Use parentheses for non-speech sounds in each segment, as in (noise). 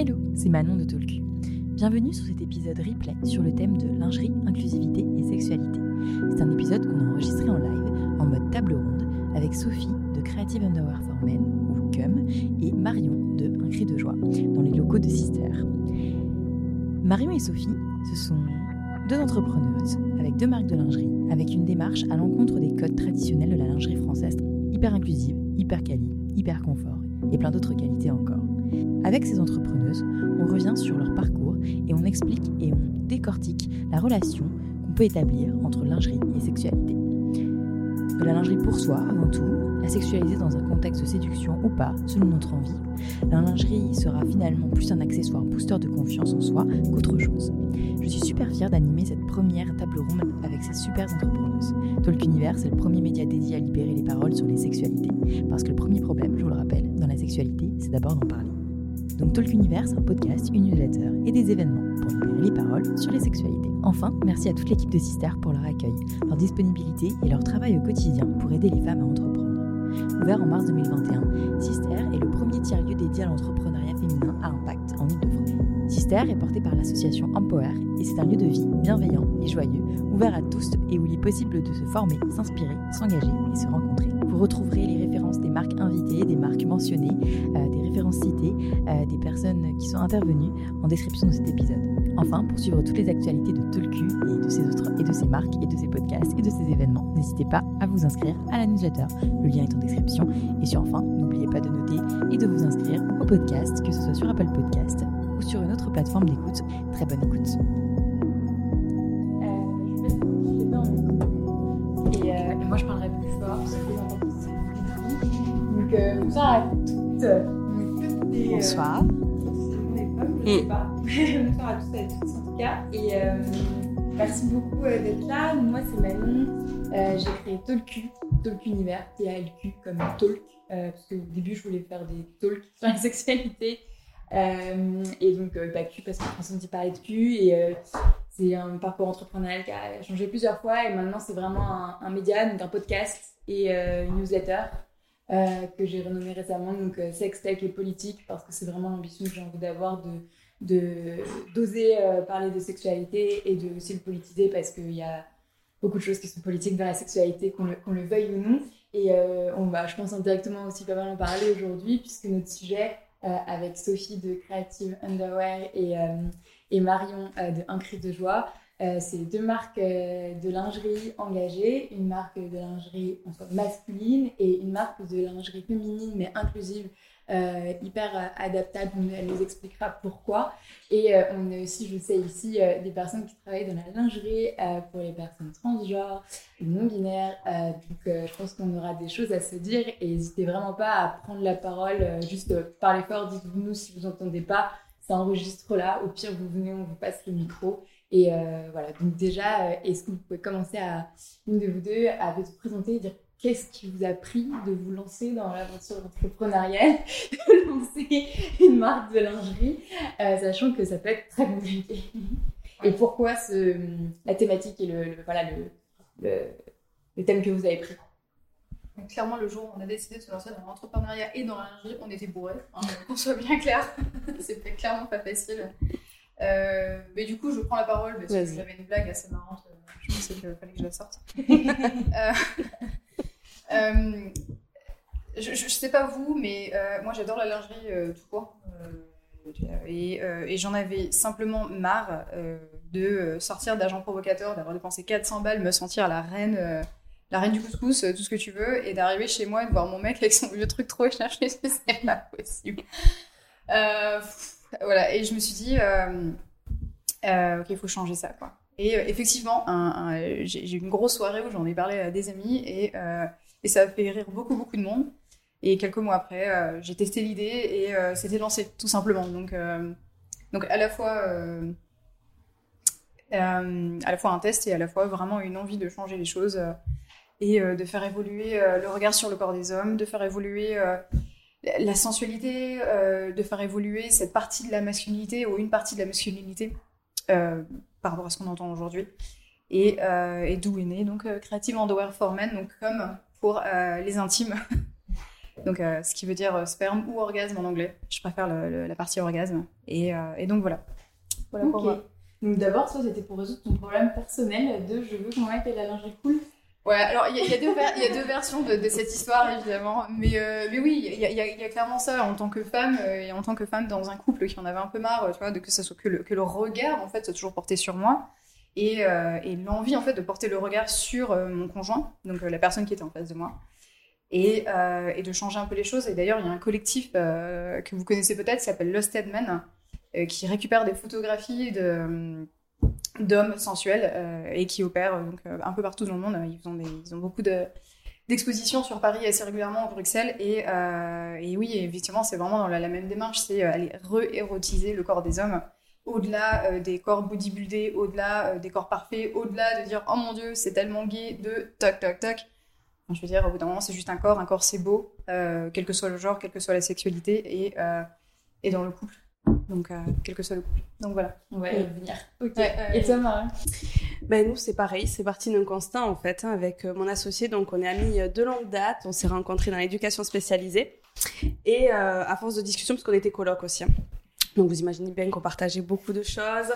Hello, c'est Manon de Tolku. Bienvenue sur cet épisode replay sur le thème de lingerie, inclusivité et sexualité. C'est un épisode qu'on a enregistré en live, en mode table ronde, avec Sophie de Creative Underwear for Men, ou CUM, et Marion de Un cri de joie, dans les locaux de Sister. Marion et Sophie, ce sont deux entrepreneuses avec deux marques de lingerie, avec une démarche à l'encontre des codes traditionnels de la lingerie française, hyper inclusive, hyper quali, hyper confort, et plein d'autres qualités encore. Avec ces entrepreneuses, on revient sur leur parcours et on explique et on décortique la relation qu'on peut établir entre lingerie et sexualité. De la lingerie pour soi avant tout, la sexualiser dans un contexte de séduction ou pas, selon notre envie. La lingerie sera finalement plus un accessoire booster de confiance en soi qu'autre chose. Je suis super fière d'animer cette première table ronde avec ces super entrepreneuses. Talk Univers, c'est le premier média dédié à libérer les paroles sur les sexualités. Parce que le premier problème, je vous le rappelle, dans la sexualité, c'est d'abord d'en parler. Donc Talk Univers, un podcast, une newsletter et des événements les paroles sur les sexualités. Enfin, merci à toute l'équipe de Sister pour leur accueil, leur disponibilité et leur travail au quotidien pour aider les femmes à entreprendre. Ouvert en mars 2021, Sister est le premier tiers-lieu dédié à l'entrepreneuriat féminin à impact en Ile-de-France. Sister est porté par l'association Empower et c'est un lieu de vie bienveillant et joyeux, ouvert à tous et où il est possible de se former, s'inspirer, s'engager et se rencontrer. Vous retrouverez les références des marques invitées, des marques mentionnées, euh, des références citées, euh, des personnes qui sont intervenues en description de cet épisode. Enfin, pour suivre toutes les actualités de Tolku et de ses autres et de ses marques et de ses podcasts et de ses événements, n'hésitez pas à vous inscrire à la newsletter. Le lien est en description. Et sur enfin, n'oubliez pas de noter et de vous inscrire au podcast, que ce soit sur Apple Podcast ou sur une autre plateforme d'écoute. Très bonne écoute. Et, euh, et moi je parlerai plus fort. Donc euh, bonsoir à toutes. euh, Bonsoir. Je (laughs) Et- sais pas. bonsoir à toutes et à tous en tout cas. Et euh, merci beaucoup euh, d'être là. Moi c'est Manon. Euh, J'ai créé Talku, Talk Univers, T-A-L-Q comme Talk. parce qu'au début je voulais faire des talks (laughs) sur la sexualité. Et donc bah, Q parce que François me dit parler de Q. Et c'est un parcours entrepreneurial qui a changé plusieurs fois et maintenant c'est vraiment un, un média, donc un podcast et une newsletter euh, que j'ai renommé récemment, donc euh, Sex, Tech et Politique, parce que c'est vraiment l'ambition que j'ai envie d'avoir de d'oser euh, parler de sexualité et de aussi le politiser parce qu'il y a beaucoup de choses qui sont politiques dans la sexualité, qu'on le, veuille ou non. Et euh, on va, je pense, indirectement aussi pas mal en parler aujourd'hui, puisque notre sujet, avec Sophie de Creative Underwear et, et Marion de Un cri de joie, euh, c'est deux marques euh, de lingerie engagées, une marque de lingerie en masculine et une marque de lingerie féminine mais inclusive, euh, hyper euh, adaptable. Elle nous expliquera pourquoi. Et euh, on a aussi, je sais ici, des personnes qui travaillent dans la lingerie pour les personnes transgenres, non binaires. Donc je pense qu'on aura des choses à se dire et n'hésitez vraiment pas à prendre la parole, juste parlez fort, dites-vous nous si vous entendez pas. Ça enregistre là. Au pire, vous venez, on vous passe le micro. Et euh, voilà, donc déjà, euh, est-ce que vous pouvez commencer à, une de vous deux, à vous présenter et dire qu'est-ce qui vous a pris de vous lancer dans l'aventure entrepreneuriale, (laughs) de lancer une marque de lingerie, euh, sachant que ça peut être très compliqué? Et pourquoi la thématique et le, voilà, le, le, thème que vous avez pris? Clairement, le jour où on a décidé de se lancer dans l'entrepreneuriat et dans la lingerie, on était bourrés. Hein, (laughs) qu'on soit bien clair, (laughs) c'était clairement pas facile. Euh, mais du coup, je prends la parole parce que j'avais une blague assez marrante. euh, Je pensais qu'il fallait que je la sorte. (laughs) Euh, je, je sais pas vous, mais euh, moi j'adore la lingerie tout court. Et et j'en avais simplement marre de sortir d'agent provocateur, d'avoir dépensé 400 balles, me sentir la reine, la reine du couscous, tout ce que tu veux, et d'arriver chez moi et de voir mon mec avec son vieux truc trop cherché, c'est pas possible. Euh, pff, voilà, et je me suis dit, euh, euh, ok, il faut changer ça, quoi. Et euh, effectivement, j'ai eu une grosse soirée où j'en ai parlé à des amis et, ça a fait rire beaucoup, beaucoup de monde. Et quelques mois après, j'ai testé l'idée et c'était lancé, tout simplement. Donc, donc à la fois, à la fois un test et à la fois vraiment une envie de changer les choses et de faire évoluer le regard sur le corps des hommes, de faire évoluer la- sensualité, euh, de faire évoluer cette partie de la masculinité ou une partie de la masculinité euh, par rapport à ce qu'on entend aujourd'hui. Et, euh, et d'où est né donc Creative Underwear for Men, donc comme pour les intimes. (laughs) Donc, ce qui veut dire sperme ou orgasme en anglais. Je préfère la partie orgasme. Et, donc voilà. Voilà pour moi. Donc d'abord, ça c'était pour résoudre ton problème personnel de je veux mec ait la lingerie cool? Ouais, alors il y, a deux versions de, cette histoire évidemment, mais, euh, mais oui, il y, a clairement ça en tant que femme euh, et en tant que femme dans un couple qui en avait un peu marre, de que ça soit que le, regard en fait soit toujours porté sur moi et, euh, l'envie en fait de porter le regard sur mon conjoint, donc la personne qui était en face de moi. Et, de changer un peu les choses. Et d'ailleurs, il y a un collectif que vous connaissez peut-être s'appelle Lost Men, qui récupère des photographies de d'hommes sensuels euh, et qui opèrent euh, donc, euh, un peu partout dans le monde. Ils ont, ils ont beaucoup de, d'expositions sur Paris assez régulièrement, en Bruxelles. Et, et oui, effectivement, c'est vraiment la, même démarche, c'est aller re-érotiser le corps des hommes au-delà des corps bodybuildés, au-delà des corps parfaits, au-delà de dire oh mon dieu, c'est tellement gay, de toc toc toc. je veux dire, au bout d'un moment, c'est juste un corps, un corps c'est beau, quel que soit le genre, quelle que soit la sexualité, et, et dans le couple, donc, euh, quel que soit le couple. Donc voilà. On va y revenir. Ok. Et toi, Marie ben, Nous, c'est pareil. C'est parti d'un constat, en fait, hein, avec euh, mon associé. Donc, on est amis euh, de longue date. On s'est rencontrés dans l'éducation spécialisée. Et à force de discussion, parce qu'on était coloc aussi. Hein. Donc vous imaginez bien qu'on partageait beaucoup de choses.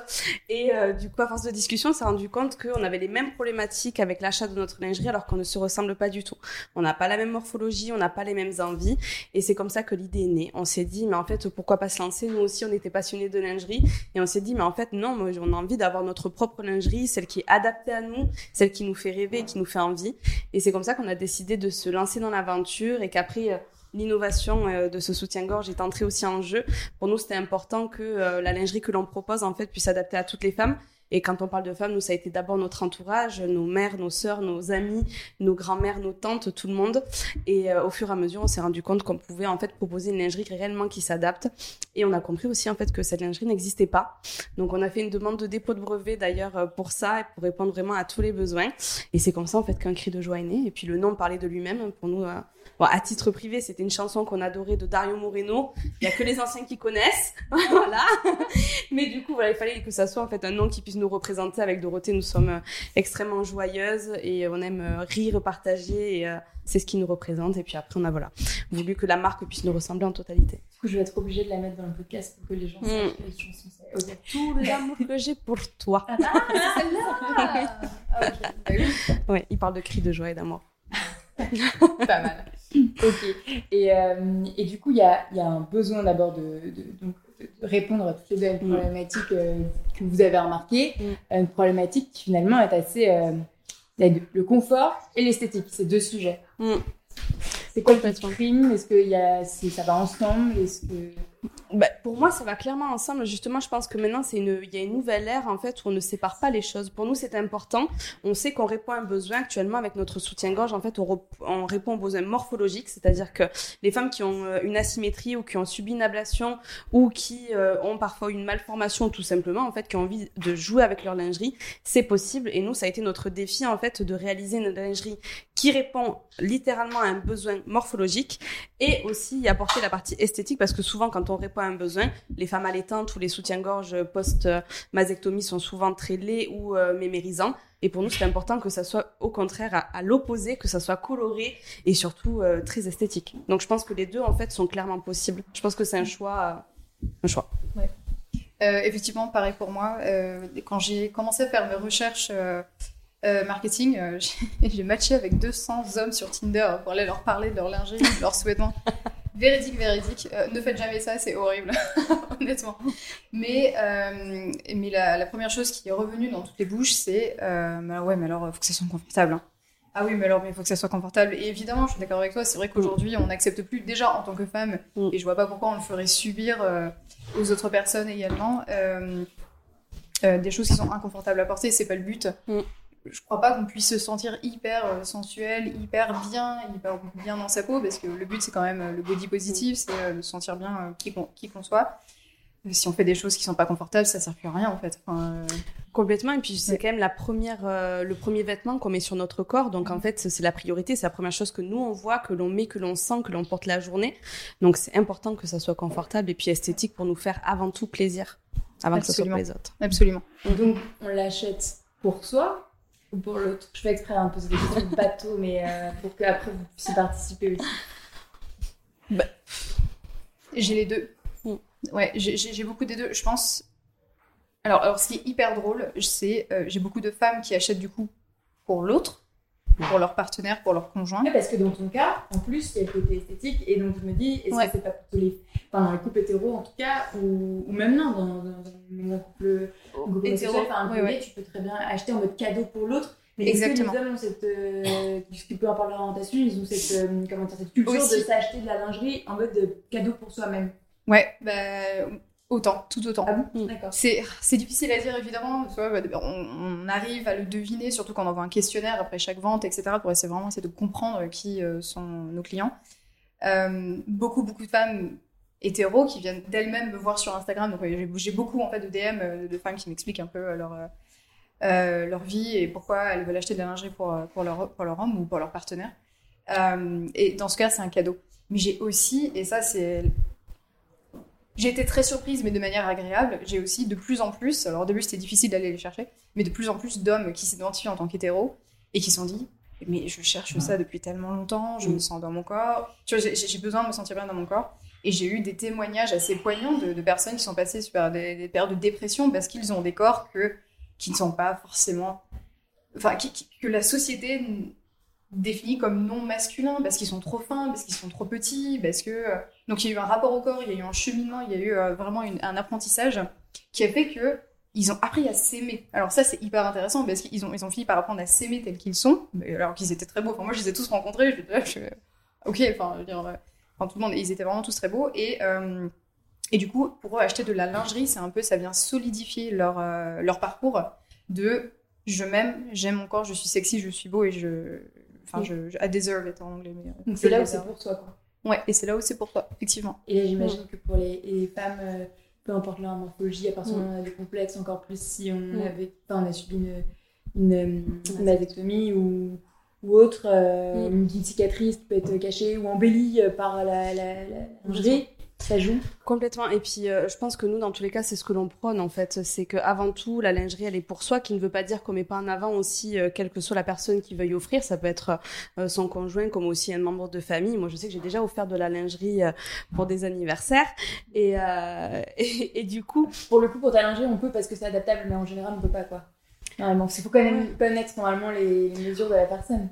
Et euh, du coup, à force de discussion, on s'est rendu compte qu'on avait les mêmes problématiques avec l'achat de notre lingerie alors qu'on ne se ressemble pas du tout. On n'a pas la même morphologie, on n'a pas les mêmes envies. Et c'est comme ça que l'idée est née. On s'est dit, mais en fait, pourquoi pas se lancer? Nous aussi, on était passionnés de lingerie. Et on s'est dit, mais en fait, non, on a envie d'avoir notre propre lingerie, celle qui est adaptée à nous, celle qui nous fait rêver, qui nous fait envie. Et c'est comme ça qu'on a décidé de se lancer dans l'aventure et qu'après, euh, l'innovation euh, de ce soutien-gorge est entrée aussi en jeu. Pour nous, c'était important que euh, la lingerie que l'on propose en fait puisse s'adapter à toutes les femmes. Et quand on parle de femmes, nous, ça a été d'abord notre entourage, nos mères, nos sœurs, nos amis, nos grands-mères, nos tantes, tout le monde. Et euh, au fur et à mesure, on s'est rendu compte qu'on pouvait en fait proposer une lingerie réellement qui s'adapte. Et on a compris aussi en fait que cette lingerie n'existait pas. Donc on a fait une demande de dépôt de brevet d'ailleurs pour ça et pour répondre vraiment à tous les besoins. Et c'est comme ça en fait qu'un cri de joie est né. Et puis le nom parlait de lui-même. Pour nous, Bon, à titre privé, c'était une chanson qu'on adorait de Dario Moreno. Il y a que les anciens qui connaissent, (laughs) voilà. Mais du coup, voilà, il fallait que ça soit en fait un nom qui puisse nous représenter. Avec Dorothée, nous sommes euh, extrêmement joyeuses et on aime euh, rire, partager. Et euh, c'est ce qui nous représente. Et puis après, on a voilà voulu que la marque puisse nous ressembler en totalité. Du coup, je vais être obligée de la mettre dans le podcast pour que les gens mm. sachent que les chansons c'est (laughs) Tout l'amour que j'ai pour toi. Ah, celle-là. (laughs) ah, okay. Ouais, il parle de cris de joie et d'amour. Pas mal. (laughs) ok. Et, euh, et, du coup, il y a, y a, un besoin d'abord de, de, répondre à toutes les deux mm. problématiques euh, que vous avez remarquées. Mm. Une problématique qui finalement est assez. Euh, le confort et l'esthétique, c'est deux sujets. Mm. C'est quoi le Est-ce que y a, ça va ensemble? Est-ce que bah, pour moi, ça va clairement ensemble. Justement, je pense que maintenant, il y a une nouvelle ère en fait où on ne sépare pas les choses. Pour nous, c'est important. On sait qu'on répond à un besoin actuellement avec notre soutien-gorge. En fait, on, on, répond aux besoins morphologiques, c'est-à-dire que les femmes qui ont euh, une asymétrie ou qui ont subi une ablation ou qui euh, ont parfois une malformation, tout simplement, en fait, qui ont envie de jouer avec leur lingerie, c'est possible. Et nous, ça a été notre défi en fait de réaliser une lingerie qui répond littéralement à un besoin morphologique et aussi y apporter la partie esthétique parce que souvent, quand on répond un besoin. Les femmes allaitantes ou les soutiens-gorge post-mastectomie sont souvent très laids ou euh, mémérisants. Et pour nous, c'est important que ça soit au contraire à, l'opposé, que ça soit coloré et surtout euh, très esthétique. Donc je pense que les deux, en fait, sont clairement possibles. Je pense que c'est un choix. un choix. Euh, effectivement, pareil pour moi. quand j'ai commencé à faire mes recherches marketing, (laughs) j'ai matché avec 200 hommes sur Tinder pour aller leur parler de leur lingerie, de leurs souhaitements. Véridique, véridique. Euh, ne faites jamais ça, c'est horrible, (laughs) honnêtement. Mais, euh, mais la, première chose qui est revenue dans toutes les bouches, c'est euh, ouais, mais alors, il faut que ça soit confortable. Hein. Ah oui, mais alors, il faut que ça soit confortable. Et évidemment, je suis d'accord avec toi, c'est vrai qu'aujourd'hui, on n'accepte plus, déjà en tant que femme, mm. et je vois pas pourquoi on le ferait subir aux autres personnes également, des choses qui sont inconfortables à porter, c'est pas le but. Je crois pas qu'on puisse se sentir hyper euh, sensuel, hyper bien, hyper bien dans sa peau, parce que le but c'est quand même euh, le body positif, c'est euh, de se sentir bien qui qu'on soit. Si on fait des choses qui sont pas confortables, ça sert plus à rien en fait. Complètement. Et puis c'est quand même la première, le premier vêtement qu'on met sur notre corps. Donc en fait, c'est la priorité, c'est la première chose que nous on voit, que l'on met, que l'on sent, que l'on porte la journée. Donc c'est important que ça soit confortable et puis esthétique pour nous faire avant tout plaisir, avant que ce soit pour les autres. Absolument. Donc on l'achète pour soi ou pour l'autre Je fais exprès un peu des questions de bateau, mais euh, pour qu'après vous puissiez participer aussi. Bah. J'ai les deux. Mm. Ouais, j'ai- j'ai j'ai beaucoup des deux. Je pense. Alors, alors ce qui est hyper drôle, c'est euh, j'ai beaucoup de femmes qui achètent du coup pour l'autre, pour leur partenaire, pour leur conjoint. Ouais, parce que dans ton cas, en plus, il y a le côté esthétique, et donc je me dis, est-ce Ouais. que c'est pas pour tous les. Enfin, les couples hétéros en tout cas, ou, ou même non, dans, dans, dans un couple, Hétéro, enfin, un ouais. tu peux très bien acheter en mode cadeau pour l'autre. Mais est-ce que Exactement. les hommes ont cette. Euh, peu importe leur orientation, ils ont cette, euh, comment dire, cette culture Aussi. de s'acheter de la lingerie en mode de cadeau pour soi-même? Ouais, bah, autant, tout autant. Ah bon Mm. C'est c'est difficile à dire évidemment. Bah, on, on arrive à le deviner, surtout quand on envoie un questionnaire après chaque vente, etc. Pour essayer vraiment essayer de comprendre qui euh, sont nos clients. Euh, beaucoup beaucoup de femmes hétéros qui viennent d'elles-mêmes me voir sur Instagram. Donc j'ai- beaucoup en fait de DM euh, de femmes qui m'expliquent un peu euh, leur euh, euh, leur vie et pourquoi elles veulent acheter de la lingerie pour euh, pour leur pour leur homme ou pour leur partenaire. Euh, et dans ce cas, c'est un cadeau. Mais j'ai aussi, et ça c'est j'ai été très surprise, mais de manière agréable. J'ai aussi de plus en plus, alors au début c'était difficile d'aller les chercher, mais de plus en plus d'hommes qui s'identifient en tant qu'hétéros et qui sont dit Mais je cherche ça depuis tellement longtemps, je me sens dans mon corps, j'ai- besoin de me sentir bien dans mon corps. Et j'ai eu des témoignages assez poignants de, personnes qui sont passées par des, des périodes de dépression parce qu'ils ont des corps que, qui ne sont pas forcément. Enfin, que la société définit comme non masculins parce qu'ils sont trop fins, parce qu'ils sont trop petits, parce que. euh, donc il y a eu un rapport au corps, il y a eu un cheminement, il y a eu euh, vraiment un apprentissage qui a fait que ils ont appris à s'aimer. Alors ça c'est hyper intéressant parce qu'ils ont ils ont fini par apprendre à s'aimer tels qu'ils sont, alors qu'ils étaient très beaux. Enfin moi je les ai tous rencontrés, je, je, ok, enfin je veux dire, euh, enfin tout le monde, ils étaient vraiment tous très beaux et euh, et du coup pour eux acheter de la lingerie c'est un peu ça vient solidifier leur euh, leur parcours de je m'aime, j'aime mon corps, je suis sexy, je suis beau et je enfin je, je I deserve it en anglais mais euh, c'est là où c'est pour toi, quoi. Ouais, et c'est là où c'est pour toi, effectivement. Et là, j'imagine que pour les, les femmes, euh, peu importe leur morphologie, à partir du Mm. moment où on a des complexes, encore plus si on, Mm. avait, enfin, on a subi une, une, euh, une vasectomie ou, ou autre, euh, Mm. une petite cicatrice qui peut être cachée ou embellie par la, la, la lingerie, ça joue. Complètement. Et puis, euh, je pense que nous, dans tous les cas, c'est ce que l'on prône, en fait. C'est que avant tout, la lingerie, elle est pour soi, qui ne veut pas dire qu'on met pas en avant aussi, euh, quelle que soit la personne qui veuille offrir. Ça peut être euh, son conjoint, comme aussi un membre de famille. Moi, je sais que j'ai déjà offert de la lingerie euh, pour des anniversaires. Et, euh, (laughs) et, et du coup, Pour le coup, pour ta lingerie, on peut parce que c'est adaptable, mais en général, on peut pas, quoi. Normalement, il faut quand même connaître normalement les, les mesures de la personne.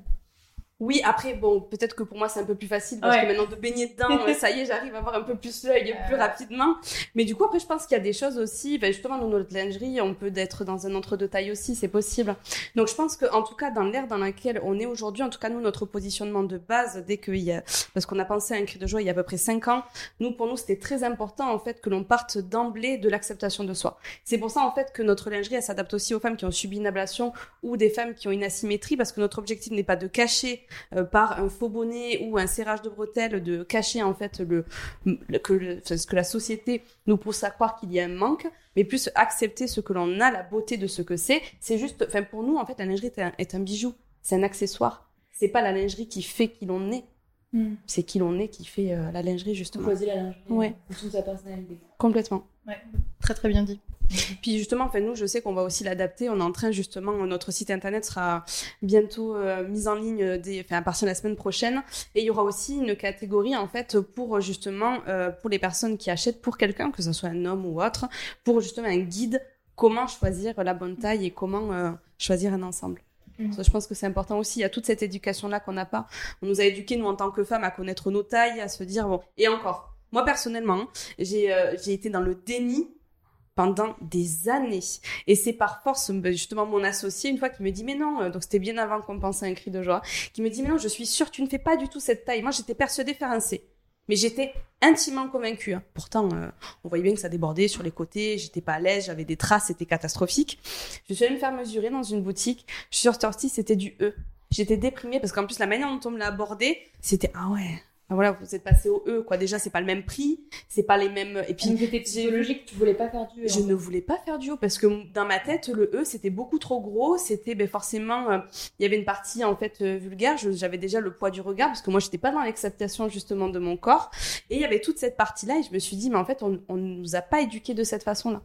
Oui, après, bon, peut-être que pour moi, c'est un peu plus facile parce Ouais. que maintenant, de baigner dedans, (laughs) ça y est, j'arrive à voir un peu plus l'œil plus Euh. rapidement. Mais du coup, après, je pense qu'il y a des choses aussi, ben, justement, dans notre lingerie, on peut être dans un entre-deux taille aussi, c'est possible. Donc, je pense que, en tout cas, dans l'ère dans laquelle on est aujourd'hui, en tout cas, nous, notre positionnement de base, dès qu'il y a, parce qu'on a pensé à un cri de joie il y a à peu près cinq ans, nous, pour nous, c'était très important, en fait, que l'on parte d'emblée de l'acceptation de soi. C'est pour ça, en fait, que notre lingerie, elle s'adapte aussi aux femmes qui ont subi une ablation ou des femmes qui ont une asymétrie, parce que notre objectif n'est pas de cacher euh, par un faux bonnet ou un serrage de bretelles, de cacher en fait le, le- que, le- enfin, ce que la société nous pousse à croire qu'il y a un manque, mais plus accepter ce que l'on a, la beauté de ce que c'est. C'est juste, enfin pour nous en fait, la lingerie est un, est un bijou, c'est un accessoire. C'est pas la lingerie qui fait qui l'on est, c'est qui l'on est qui fait euh, la lingerie justement. choisit la lingerie Ouais. en fonction de sa personnalité. Complètement. Très très bien dit. Puis justement, enfin nous, je sais qu'on va aussi l'adapter. On est en train justement, notre site internet sera bientôt euh, mis en ligne des, enfin, à partir de la semaine prochaine, et il y aura aussi une catégorie en fait pour euh, justement euh, pour les personnes qui achètent pour quelqu'un, que ce soit un homme ou autre, pour justement un guide comment choisir la bonne taille et comment euh, choisir un ensemble. Mhm. Ça, je pense que c'est important aussi. Il y a toute cette éducation-là qu'on n'a pas. On nous a éduqués, nous, en tant que femmes, à connaître nos tailles, à se dire, bon, et encore. Moi, personnellement, j'ai euh, été dans le déni pendant des années. Et c'est par force, ben, justement, mon associé, une fois, qui me dit, mais non, euh, donc c'était bien avant qu'on pense à un cri de joie, qui me dit, mais non, je suis sûre, tu ne fais pas du tout cette taille. Moi, j'étais persuadée faire un C. Mais j'étais intimement convaincue. hein. Pourtant, euh, on voyait bien que ça débordait sur les côtés, j'étais pas à l'aise, j'avais des traces, c'était catastrophique. Je suis allée me faire mesurer dans une boutique. Je suis sortie, c'était du E. J'étais déprimée parce qu'en plus, la manière dont on me l'a abordé, c'était, ah ouais, voilà, vous êtes passé au E, quoi. Déjà, c'est pas le même prix, c'est pas les mêmes, et puis, c'était psychologique, tu voulais pas faire du. je ne voulais pas faire du haut parce que dans ma tête, le E, c'était beaucoup trop gros. C'était ben, forcément, euh, il y avait une partie en fait euh, vulgaire. J'avais déjà le poids du regard parce que moi, j'étais pas dans l'acceptation justement de mon corps. Et il y avait toute cette partie-là et je me suis dit, mais en fait, on, on nous a pas éduqués de cette façon-là.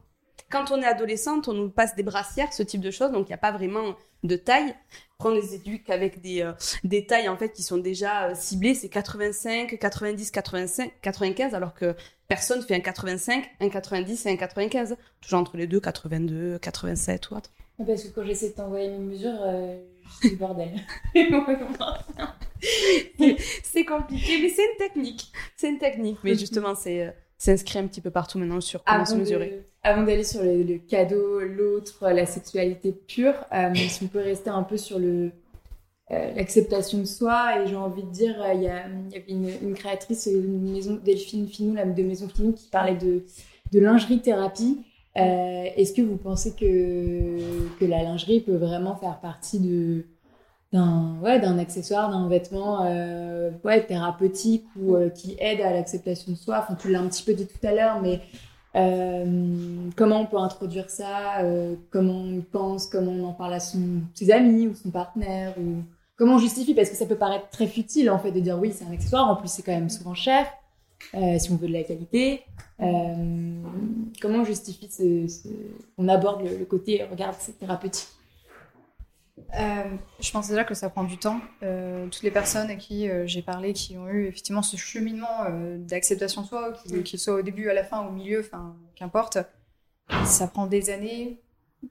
Quand on est adolescente, on nous passe des brassières, ce type de choses, donc il n'y a pas vraiment de taille. On les éduque avec des, euh, des tailles en fait qui sont déjà euh, ciblées, c'est 85, 90, 85, 95, alors que personne fait un 85, un 90 et un 95. Toujours entre les deux, 82, 87 ou autre. Parce que quand j'essaie de t'envoyer mes mesures, euh, c'est le bordel. (laughs) c'est compliqué, mais c'est une technique. C'est une technique. Mais (laughs) justement, c'est s'inscrit un petit peu partout maintenant sur comment se mesurer. Avant d'aller sur le, cadeau, l'autre, la sexualité pure, euh, (coughs) si on peut rester un peu sur le euh, l'acceptation de soi et j'ai envie de dire il y, avait une, une, créatrice une maison Delphine Finou la de maison Finou qui parlait de de lingerie thérapie euh, est-ce que vous pensez que que la lingerie peut vraiment faire partie de d'un ouais, d'un accessoire, d'un vêtement euh, ouais, thérapeutique ou euh, qui aide à l'acceptation de soi? Enfin, tu l'as un petit peu dit tout à l'heure, mais euh, comment on peut introduire ça euh, Comment on pense Comment on en parle à ses amis ou son partenaire Comment on justifie Parce que ça peut paraître très futile en fait de dire oui, c'est un accessoire. En plus, c'est quand même souvent cher euh, si on veut de la qualité. comment on justifie. On aborde le, le côté regarde, c'est thérapeutique. Euh, je pense déjà que ça prend du temps. Euh, toutes les personnes à qui euh, j'ai parlé, qui ont eu effectivement ce cheminement d'acceptation de soi, qu'il soit au début, à la fin, au milieu, enfin, qu'importe, ça prend des années,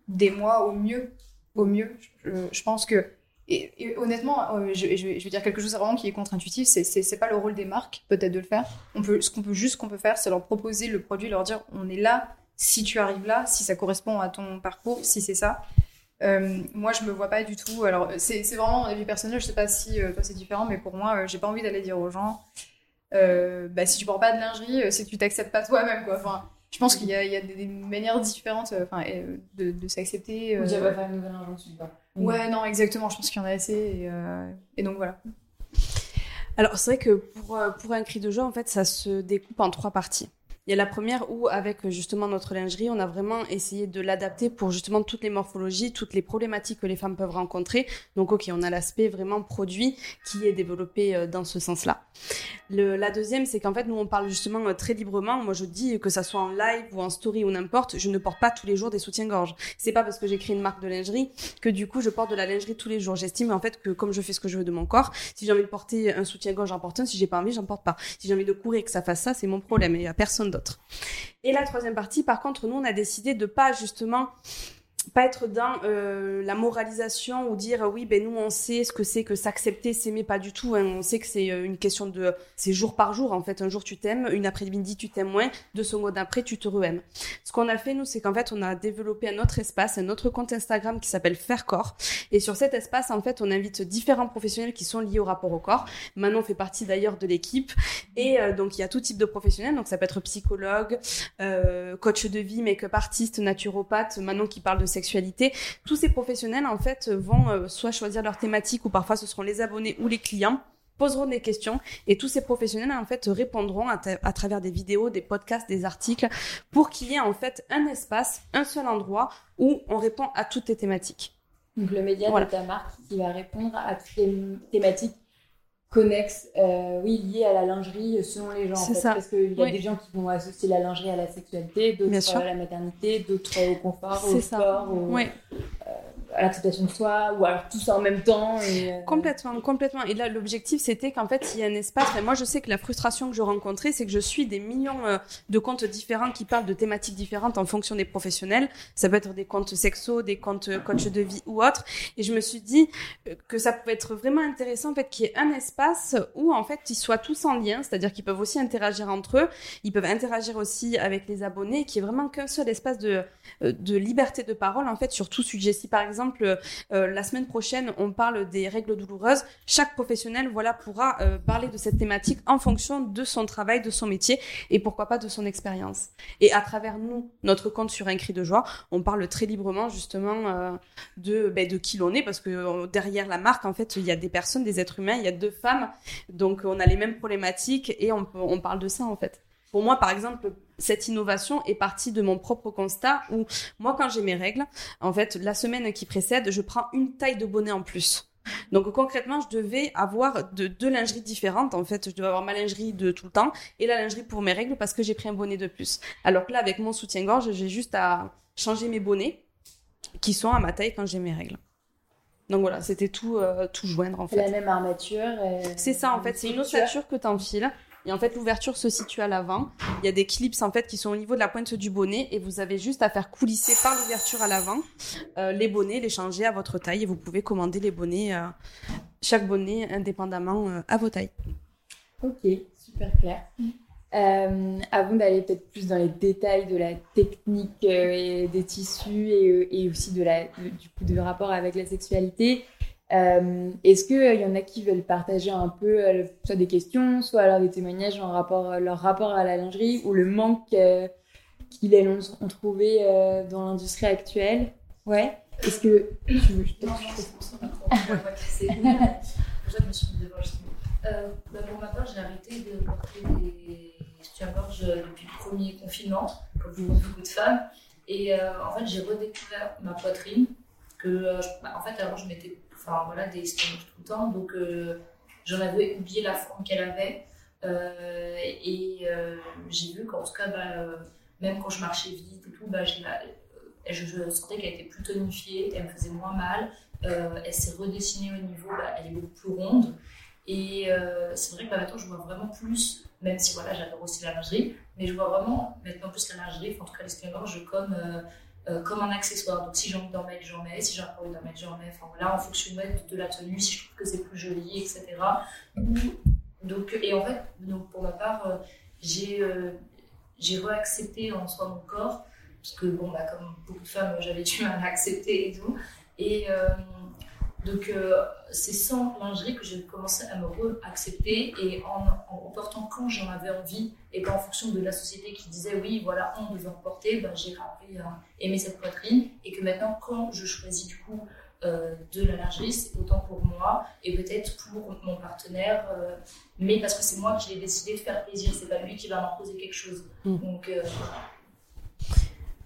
des mois au mieux. Au mieux. Je, je pense que. Et, et honnêtement, je, vais dire quelque chose vraiment qui est contre-intuitif. C'est pas le rôle des marques, peut-être, de le faire. On peut, ce qu'on peut juste qu'on peut faire, c'est leur proposer le produit, leur dire on est là, si tu arrives là, si ça correspond à ton parcours, si c'est ça. Euh, moi, je me vois pas du tout. Alors, c'est vraiment mon avis personnel. Je sais pas si euh, toi c'est différent, mais pour moi, euh, j'ai pas envie d'aller dire aux gens, euh, bah, si tu portes pas de lingerie, c'est que tu t'acceptes pas toi-même, quoi. Enfin, je pense qu'il y, y, a des, des manières différentes, enfin, de, de s'accepter. Ou euh... faire une nouvelle injonction. Ouais, non, exactement. Je pense qu'il y en a assez, et, et donc voilà. Alors, c'est vrai que pour, pour un cri de joie, en fait, ça se découpe en trois parties. Il y a la première où, avec justement notre lingerie, on a vraiment essayé de l'adapter pour justement toutes les morphologies, toutes les problématiques que les femmes peuvent rencontrer. Donc, ok, on a l'aspect vraiment produit qui est développé dans ce sens-là. La deuxième, c'est qu'en fait, nous, on parle justement très librement. Moi, je dis que ça soit en live ou en story ou n'importe, je ne porte pas tous les jours des soutiens-gorge. C'est pas parce que j'ai créé une marque de lingerie que du coup, je porte de la lingerie tous les jours. J'estime en fait que comme je fais ce que je veux de mon corps, si j'ai envie de porter un soutien-gorge, j'en porte un. Si j'ai pas envie, j'en porte pas. Si j'ai envie de courir et que ça fasse ça, c'est mon problème. Et il y a personne Et la troisième partie, par contre, nous, on a décidé de pas justement pas être dans euh, la moralisation ou dire oui ben nous on sait ce que c'est que s'accepter s'aimer pas du tout hein. on sait que c'est une question de c'est jour par jour en fait. Un jour tu t'aimes une après-midi tu t'aimes moins deux secondes après tu te re-aimes. Ce qu'on a fait nous c'est qu'en fait on a développé un autre espace un autre compte Instagram qui s'appelle Faire Corps et sur cet espace en fait on invite différents professionnels qui sont liés au rapport au corps. Manon fait partie d'ailleurs de l'équipe. Et euh, donc il y a tout type de professionnels. Donc ça peut être psychologue euh, coach de vie make-up artiste naturopathe. Manon qui parle de sexualité. Tous ces professionnels, en fait, vont euh, soit choisir leur thématique ou parfois ce seront les abonnés ou les clients poseront des questions et tous ces professionnels en fait répondront à, à, travers des vidéos, des podcasts, des articles pour qu'il y ait en fait un espace, un seul endroit où on répond à toutes les thématiques. Donc le média voilà. de ta marque qui va répondre à toutes les thématiques connexes, euh, oui, liées à la lingerie selon les gens. En fait, ça. Parce qu'il y a Oui. des gens qui vont associer la lingerie à la sexualité, d'autres à la maternité, d'autres au confort, au C'est ça. sport, au- Oui. À l'acceptation de soi, ou alors tout ça en même temps. Euh, Complètement, complètement. Et là, l'objectif, c'était qu'en fait, il y a un espace. Et moi, je sais que la frustration que je rencontrais, c'est que je suis des millions euh, de comptes différents qui parlent de thématiques différentes en fonction des professionnels. Ça peut être des comptes sexo, des comptes euh, coach de vie ou autres. Et je me suis dit que ça pouvait être vraiment intéressant, en fait, qu'il y ait un espace où, en fait, ils soient tous en lien. C'est-à-dire qu'ils peuvent aussi interagir entre eux. Ils peuvent interagir aussi avec les abonnés, qui est vraiment qu'un seul espace de, de liberté de parole, en fait, sur tout sujet. Si, par exemple, euh, la semaine prochaine, on parle des règles douloureuses. Chaque professionnel, voilà, pourra euh, parler de cette thématique en fonction de son travail, de son métier et pourquoi pas de son expérience. Et à travers nous, notre compte sur un cri de joie, on parle très librement justement euh, de ben, de qui l'on est parce que euh, derrière la marque, en fait, il y a des personnes, des êtres humains, il y a deux femmes, donc on a les mêmes problématiques et on, on parle de ça en fait. Pour moi, par exemple, cette innovation est partie de mon propre constat où moi, quand j'ai mes règles, en fait, la semaine qui précède, je prends une taille de bonnet en plus. Donc concrètement, je devais avoir de, deux lingeries différentes. En fait, je devais avoir ma lingerie de tout le temps et la lingerie pour mes règles parce que j'ai pris un bonnet de plus. Alors que là, avec mon soutien-gorge, j'ai juste à changer mes bonnets qui sont à ma taille quand j'ai mes règles. Donc voilà, c'était tout, euh, tout joindre en fait. La même armature. C'est ça en fait, c'est une ossature que tu enfiles. Et en fait, l'ouverture se situe à l'avant. Il y a des clips en fait qui sont au niveau de la pointe du bonnet et vous avez juste à faire coulisser par l'ouverture à l'avant euh, les bonnets, les changer à votre taille et vous pouvez commander les bonnets, euh, chaque bonnet indépendamment euh, à vos tailles. Ok, super clair. avant d'aller peut-être plus dans les détails de la technique et des tissus et, aussi du coup rapport avec la sexualité, euh, est-ce qu'il euh, y en a qui veulent partager un peu euh, soit des questions, soit alors des témoignages en rapport, leur rapport à la lingerie ou le manque qu'ils ont trouvé dans l'industrie actuelle? Ouais. Est-ce que tu veux je me suis euh, bah pour ma part, j'ai arrêté de porter des soutiens-gorge depuis le premier confinement, comme beaucoup de femmes. Et en fait, j'ai redécouvert ma poitrine. Que, bah, en fait, avant, je m'étais enfin voilà, des tout le temps. Donc euh, j'en avais oublié la forme qu'elle avait. Euh, et euh, j'ai vu qu'en tout cas, bah, même quand je marchais vite et tout, bah, je, je, sentais qu'elle était plus tonifiée, elle me faisait moins mal. elle s'est redessinée au niveau, bah, elle est beaucoup plus ronde. Et c'est vrai que maintenant, je vois vraiment plus, même si voilà, j'adore aussi la lingerie, mais je vois vraiment maintenant plus la lingerie, en tout cas les gorge comme comme un accessoire. Donc si j'ai envie d'en mettre, j'en mets. Si j'ai envie d'en mettre, j'en mets. Enfin voilà, en fonction de la tenue, si je trouve que c'est plus joli, etc. Donc, et en fait, donc pour ma part, euh, j'ai euh, j'ai réaccepté en soi mon corps, parce que bon, bah, comme beaucoup de femmes, j'avais du mal à accepter et tout. Et donc, euh, c'est sans lingerie que j'ai commencé à me re-accepter et en, en, portant quand j'en avais envie et pas en fonction de la société qui disait oui, voilà, on devait en porter, ben, j'ai appris à aimer cette poitrine et que maintenant, quand je choisis du coup euh, de la lingerie, c'est autant pour moi et peut-être pour mon partenaire, euh, mais parce que c'est moi qui ai décidé de faire plaisir, c'est pas lui qui va m'imposer quelque chose. Mm. Donc,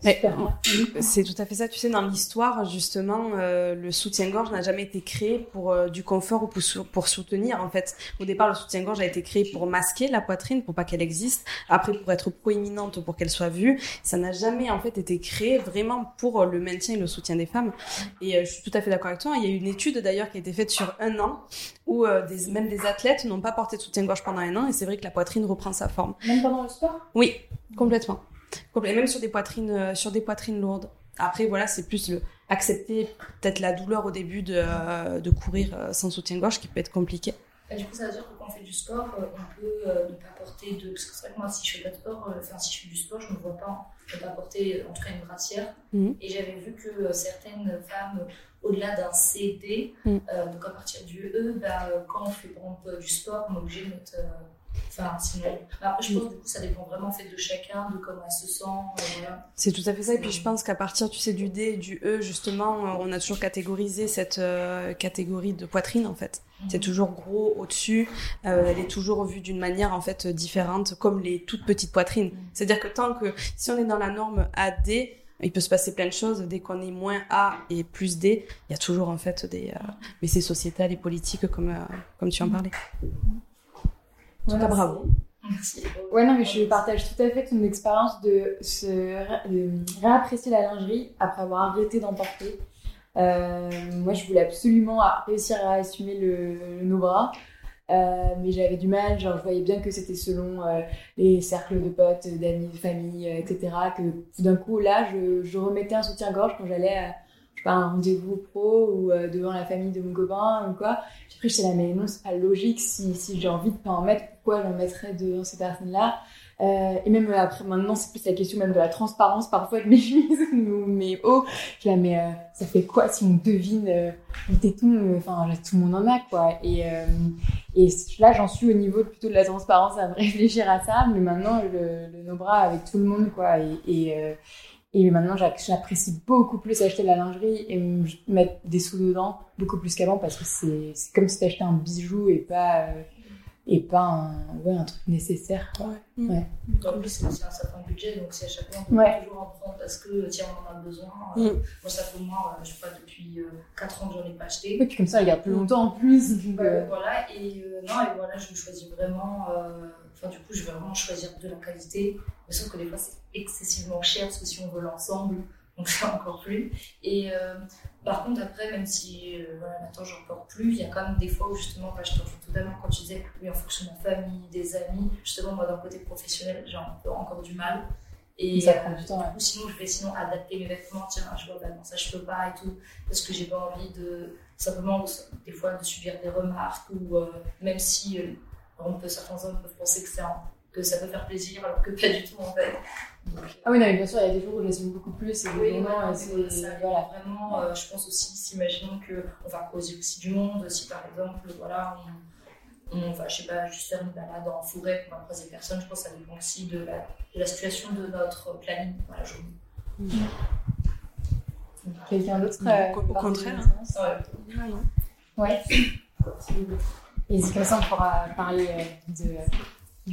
c'est tout à fait ça. Tu sais, dans l'histoire, justement, euh, le soutien-gorge n'a jamais été créé pour euh, du confort ou pour, pour, soutenir. En fait, au départ, le soutien-gorge a été créé pour masquer la poitrine, pour pas qu'elle existe. Après, pour être proéminente, pour qu'elle soit vue. Ça n'a jamais, en fait, été créé vraiment pour le maintien et le soutien des femmes. Et euh, je suis tout à fait d'accord avec toi. Il y a une étude, d'ailleurs, qui a été faite sur un an, où des, même des athlètes n'ont pas porté de soutien-gorge pendant un an. Et c'est vrai que la poitrine reprend sa forme. Même pendant le sport? Oui, complètement même sur des poitrines, euh, sur des poitrines lourdes. Après, voilà, c'est plus le accepter peut-être la douleur au début de, euh, de courir euh, sans soutien-gorge qui peut être compliqué. du coup, ça veut dire que quand on fait du sport, on peut ne pas porter de. Parce que c'est vrai que moi, si je fais pas de sport, enfin, si je fais du sport, je ne vois pas ne pas porter en tout cas une brassière. Mhm. Et j'avais vu que certaines femmes, au-delà d'un CD, mhm. donc à partir du E, bah, quand on fait par exemple du sport, on est obligé de mettre Enfin, sinon. Après, je pense que du coup, ça dépend vraiment fait de chacun, de comment elle se sent. Euh, c'est tout à fait ça. Et puis, je pense qu'à partir, tu sais, du D et du E, justement, euh, on a toujours catégorisé cette euh, catégorie de poitrine, en fait. Mhm. C'est toujours gros au-dessus. elle est toujours vue d'une manière, en fait, différente, comme les toutes petites poitrines. Mhm. C'est-à-dire que tant que, si on est dans la norme AD, il peut se passer plein de choses. Dès qu'on est moins A et plus D, il y a toujours, en fait, des. mais c'est sociétal et politique, comme, comme tu en mhm. parlais. En tout cas, bravo. Merci. Ouais, non, mais je partage tout à fait ton expérience de, se, de réapprécier la lingerie après avoir arrêté d'en porter. Euh, moi, je voulais absolument réussir à assumer le, nos bras. Euh, mais j'avais du mal, genre je voyais bien que c'était selon euh, les cercles de potes, d'amis, de famille, etc. Que d'un coup, là, je, je remettais un soutien-gorge quand j'allais à je sais pas, un rendez-vous pro ou devant la famille de mon copain ou quoi. Après, j'étais là, mais non, c'est pas logique. Si, si j'ai envie de pas en mettre, pourquoi j'en mettrais devant ces personnes-là euh, Et même euh, après, maintenant, c'est plus la question même de la transparence parfois de mes (laughs) chemises ou mes hauts. Je là, mais euh, ça fait quoi si on devine euh, les tétons Enfin, tout le monde en a, quoi. Et, et là, j'en suis au niveau plutôt de la transparence à (laughs) réfléchir à ça. Mais maintenant, le, le nos bras avec tout le monde, quoi. Et maintenant, j'apprécie beaucoup plus acheter de la lingerie et mettre des sous dedans, beaucoup plus qu'avant, parce que c'est comme si t'achetais un bijou et pas, euh, et pas un, ouais, un truc nécessaire. Quoi. En plus, c'est aussi un certain budget, donc si à chaque fois on peut Ouais. toujours en prendre parce que tiens, on en a besoin. Mm. Euh, Moi, ça fait moi, euh, je sais pas, depuis 4 ans que j'en ai pas acheté. Et puis comme ça, elle garde plus longtemps en plus. donc, Ouais, euh, voilà, et euh, non, et voilà, je choisis vraiment. euh, Enfin, du coup, je vais vraiment choisir de la qualité. Mais sauf que des fois, c'est excessivement cher parce que si on veut l'ensemble, donc c'est encore plus. Et euh, par contre, après, même si euh, voilà, maintenant j'en porte plus, il y a quand même des fois où justement, bah, je te rejoins totalement quand tu disais, oui, en fonction de ma famille, des amis, justement, moi, d'un côté professionnel, j'ai encore du mal. Et Ça euh, prend du temps, ouais. ou sinon, je vais sinon adapter mes vêtements. Tiens, je vois, bah non, ça je peux pas et tout. Parce que j'ai pas envie de, simplement, des fois, de subir des remarques ou euh, même si, euh, on peut, certains hommes peuvent penser que, c'est un- que ça peut faire plaisir alors que pas du tout en fait. Donc, Ah oui, non, mais bien sûr, il y a des jours où j'assume beaucoup plus et des oui, moments, mais c'est. voilà, ça, Voilà. Vraiment, euh, je pense aussi, si imaginons qu'on va causer aussi du monde, si par exemple, voilà, on, on va, je sais pas, juste faire une balade en forêt pour croiser personne, je pense que ça dépend aussi de la, de la situation de notre planning dans la journée. Quelqu'un d'autre Non, euh, au contraire, hein. Ouais. Ouais. (coughs) Et c'est comme ça on pourra parler euh, de.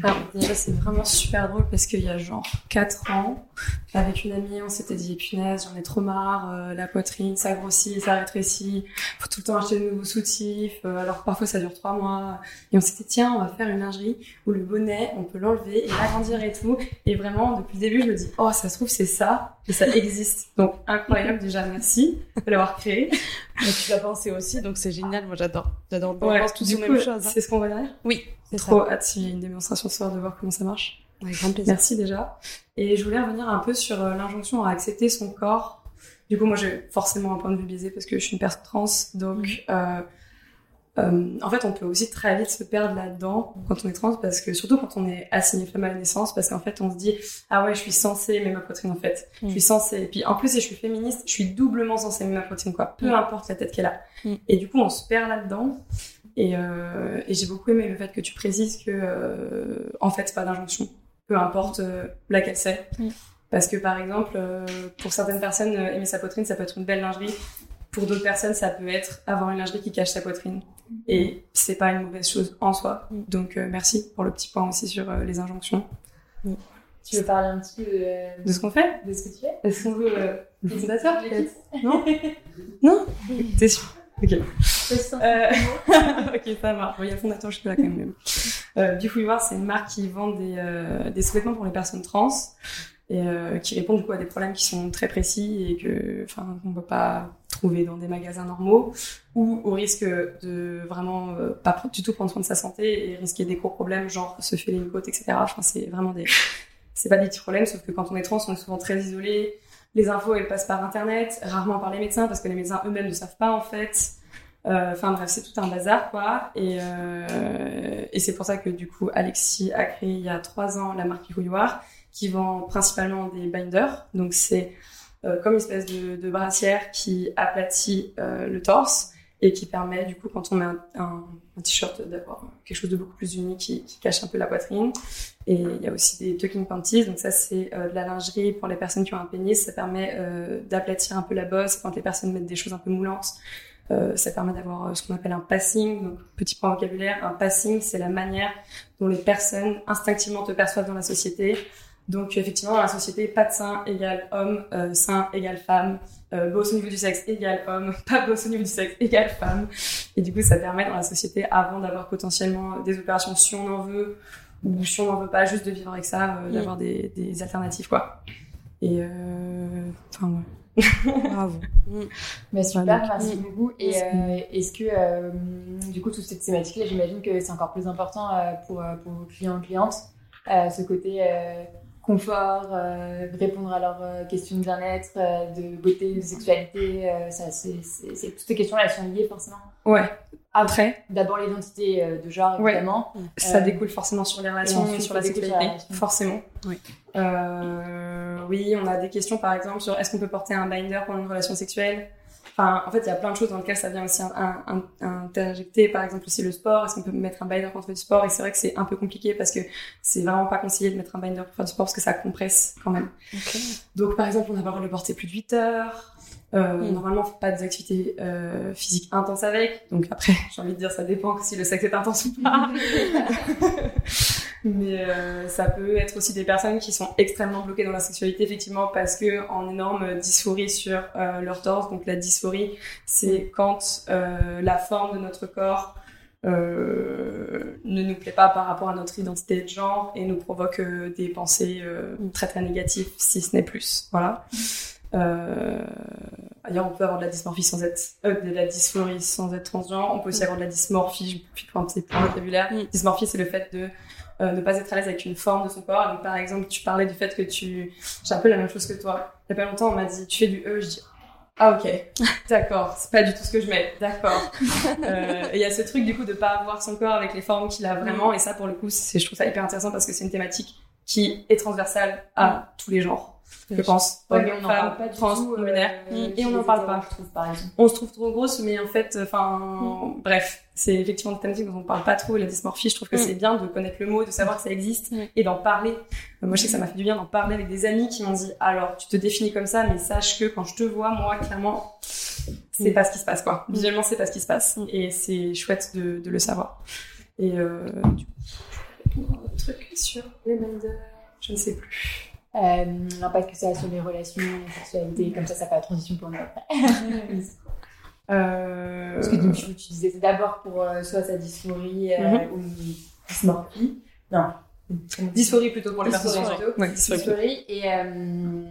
Alors, déjà, c'est vraiment super drôle parce qu'il y a genre 4 ans, avec une amie, on s'était dit, punaise, j'en ai trop marre, euh, la poitrine, ça grossit, ça rétrécit, faut tout le temps acheter de nouveaux soutifs, euh, alors parfois ça dure 3 mois. Et on s'était dit, tiens, on va faire une lingerie où le bonnet, on peut l'enlever et l'agrandir et tout. Et vraiment, depuis le début, je me dis, oh, ça se trouve, c'est ça, et ça existe. Donc, incroyable, déjà, merci de l'avoir créé. Mais tu l'as pensé aussi, donc c'est génial. Moi, j'adore. J'adore. On Ouais, pense tous aux mêmes choses. hein. C'est ce qu'on va derrière Oui, Trop ça. hâte s'il y a une démonstration ce soir de voir comment ça marche. Avec grand plaisir. Merci déjà. Et je voulais revenir un peu sur euh, l'injonction à accepter son corps. Du coup, moi, j'ai forcément un point de vue biaisé parce que je suis une personne trans. Donc, euh, euh, en fait, on peut aussi très vite se perdre là-dedans quand on est trans parce que, surtout quand on est assigné femme à la naissance, parce qu'en fait, on se dit, ah ouais, je suis censée aimer ma poitrine, en fait. Je suis censée. Et puis, en plus, si je suis féministe, je suis doublement censée aimer ma poitrine, quoi. Peu Mm. importe la tête qu'elle a. Mm. Et du coup, on se perd là-dedans. Et, euh, et j'ai beaucoup aimé le fait que tu précises que, euh, en fait, c'est pas d'injonction. Peu importe euh, laquelle c'est. Parce que, par exemple, pour certaines personnes, aimer sa poitrine, ça peut être une belle lingerie. Pour d'autres personnes, ça peut être avoir une lingerie qui cache sa poitrine. Et c'est pas une mauvaise chose en soi. Donc, merci pour le petit point aussi sur les injonctions. Tu veux parler un petit peu de, De ce qu'on fait? de ce que tu fais Est-ce qu'on veut euh, peut-être? Non? Non? T'es sûr? Ok. Euh, (laughs) ok, ça marche. Il y a fondateur là quand même. Euh, du coup, voir, c'est une marque qui vend des, euh, des sous-vêtements pour les personnes trans et euh, qui répond du coup à des problèmes qui sont très précis et que, enfin, on peut pas trouver dans des magasins normaux ou au risque de vraiment pas du tout prendre soin de sa santé et risquer des gros problèmes, genre se fêler une côte, etc. Enfin, c'est vraiment des, c'est pas des petits problèmes, sauf que quand on est trans, on est souvent très isolé. Les infos, elles passent par internet, rarement par les médecins parce que les médecins eux-mêmes ne savent pas en fait. Euh, Enfin bref, c'est tout un bazar quoi. Et, euh, et c'est pour ça que du coup Alexis a créé il y a trois ans la marque Bouilloire qui vend principalement des binders. Donc c'est euh, comme une espèce de, de brassière qui aplatit le torse et qui permet du coup quand on met un, t-shirt d'avoir quelque chose de beaucoup plus uni qui, cache un peu la poitrine. Et il y a aussi des tucking panties, donc ça c'est euh, de la lingerie pour les personnes qui ont un pénis, ça permet euh, d'aplatir un peu la bosse quand les personnes mettent des choses un peu moulantes. Euh, ça permet d'avoir ce qu'on appelle un passing. Donc, petit point vocabulaire, un passing, c'est la manière dont les personnes instinctivement te perçoivent dans la société. Donc, effectivement, dans la société, pas de sein égale homme, euh, sein égale femme, euh, boss au niveau du sexe égale homme, (laughs) pas boss au niveau du sexe égale femme. Et du coup, ça permet dans la société, avant d'avoir potentiellement des opérations si on en veut, ou si on n'en veut pas, juste de vivre avec ça, euh, d'avoir des, des alternatives, quoi. Et, euh, enfin, ouais. (laughs) Bravo. Bah, super, donc, merci beaucoup. Et euh, est-ce que, euh, du coup, toute cette thématique-là, j'imagine que c'est encore plus important euh, pour, pour vos clients et clientes, euh, ce côté euh, confort, euh, répondre à leurs euh, questions de bien-être, euh, de beauté, de sexualité, euh, ça, c'est, c'est, c'est- toutes ces questions-là, elles sont liées forcément. Ouais. Après, D'abord l'identité euh, de genre, Ouais. évidemment. ça Euh, découle forcément sur les relations, ensuite, sur ça la découle sur la sexualité, forcément. Oui. Euh, oui, on a des questions par exemple sur est-ce qu'on peut porter un binder pendant une relation sexuelle? Enfin, en fait, il y a plein de choses dans lesquelles ça vient aussi interjecter, par exemple aussi le sport. Est-ce qu'on peut mettre un binder quand on fait du sport? Et c'est vrai que c'est un peu compliqué parce que c'est vraiment pas conseillé de mettre un binder pour faire du sport parce que ça compresse quand même. Donc, par exemple, on n'a pas le droit de le porter plus de 8 heures. Euh, mm. Normalement, pas des activités euh, physiques intenses avec. Donc après, (laughs) j'ai envie de dire, ça dépend si le sexe est intense ou pas. (laughs) Mais euh, ça peut être aussi des personnes qui sont extrêmement bloquées dans la sexualité, effectivement, parce que en énorme dysphorie sur euh, leur torse. Donc la dysphorie, c'est quand euh, la forme de notre corps ne nous plaît pas par rapport à notre identité de genre et nous provoque des pensées très très négatives, si ce n'est plus. Voilà. Euh, ailleurs, on peut avoir de la dysmorphie sans être, euh, de la dysphorie sans être transgenre. On peut aussi avoir de la dysmorphie, je prends un petit peu vocabulaire. Mm. Dysmorphie, c'est le fait de euh, ne pas être à l'aise avec une forme de son corps. Donc, par exemple, tu parlais du fait que tu, j'ai un peu la même chose que toi. Il y a pas longtemps, on m'a dit, tu fais du E, je dis, ah ok, (laughs) d'accord, c'est pas du tout ce que je mets, d'accord. Euh, il y a ce truc du coup de pas avoir son corps avec les formes qu'il a vraiment, et ça pour le coup, c'est, je trouve ça hyper intéressant parce que c'est une thématique qui est transversale à tous les genres je pense. Ouais, mais on n'en parle pas du trans, tout. euh, et on n'en parle pas. Je trouve, par exemple. On se trouve trop grosse, mais en fait, enfin, bref, c'est effectivement une thématique dont on parle pas trop. La dysmorphie, je trouve que Mm. c'est bien de connaître le mot, de savoir que ça existe Mm. et d'en parler. Euh, moi, je sais que ça m'a fait du bien d'en parler avec des amis qui m'ont dit, alors, tu te définis comme ça, mais sache que quand je te vois, moi, clairement, c'est Mm. pas ce qui se passe, quoi. Visuellement, c'est pas ce qui se passe. Mm. Et c'est chouette de, de le savoir. Et, euh, du coup, un truc sur les je ne sais plus. Euh, L'impact que ça a sur les relations, la sexualité, comme ça, ça fait la transition pour nous après. (laughs) Euh... Parce que donc, tu, tu disais c'est d'abord pour euh, soit sa dysphorie euh, Mhm. ou dysmorphie. Non. Dysphorie plutôt pour les personnes. Ouais, dysphorie plutôt. Dysphorie. Et, euh,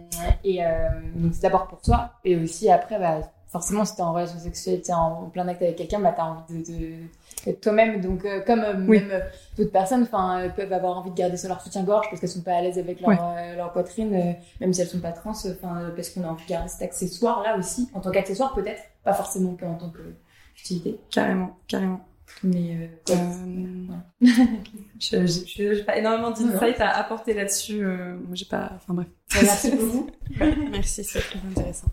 et euh, donc c'est d'abord pour toi. Et aussi après, bah, forcément, si t'es en relation sexuelle, t'es en plein acte avec quelqu'un, bah, t'as envie de, toi-même. Donc, euh, comme euh, Oui. même euh, d'autres personnes, enfin, peuvent avoir envie de garder sur leur soutien-gorge parce qu'elles sont pas à l'aise avec leur, euh, leur poitrine, euh, même si elles sont pas trans, enfin, euh, parce qu'on a envie de garder cet accessoire là aussi, en tant qu'accessoire peut-être, pas forcément qu'en tant que utilité. Carrément, carrément. Mais euh, Euh, (laughs) ouais. je- J'ai pas énormément d'insight à apporter là-dessus. euh, moi, j'ai pas. Enfin bref. Merci beaucoup. (laughs) Merci, c'est très intéressant.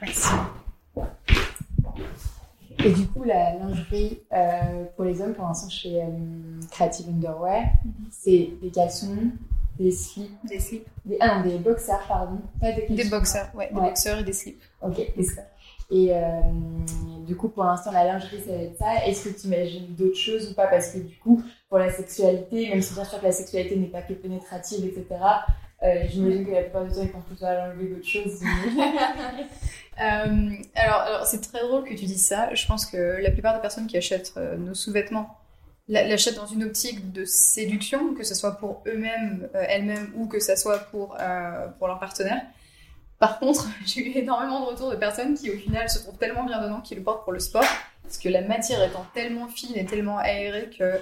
Merci. Et du coup, la lingerie euh, pour les hommes, pour l'instant, chez euh, Creative Underwear, c'est des caleçons, des slips, Des slips. des, ah non, des boxers, pardon. Pas des Des boxers, ouais, des boxers et des slips. Ok. Et euh, du coup, pour l'instant, la lingerie, ça va être ça. Est-ce que tu imagines d'autres choses ou pas? Parce que du coup, pour la sexualité, même si bien sûr que la sexualité n'est pas que pénétrative, etc., euh, j'imagine que la plupart du temps, ils pensent plutôt à l'enlever d'autres choses. (laughs) Euh, alors, c'est très drôle que tu dises ça. Je pense que la plupart des personnes qui achètent euh, nos sous-vêtements la- l'achètent dans une optique de séduction, que ce soit pour eux-mêmes, euh, elles-mêmes, ou que ce soit pour, pour leur partenaire. Par contre, (laughs) j'ai eu énormément de retours de personnes qui, au final, se trouvent tellement bien dedans qu'ils le portent pour le sport, parce que la matière étant tellement fine et tellement aérée que,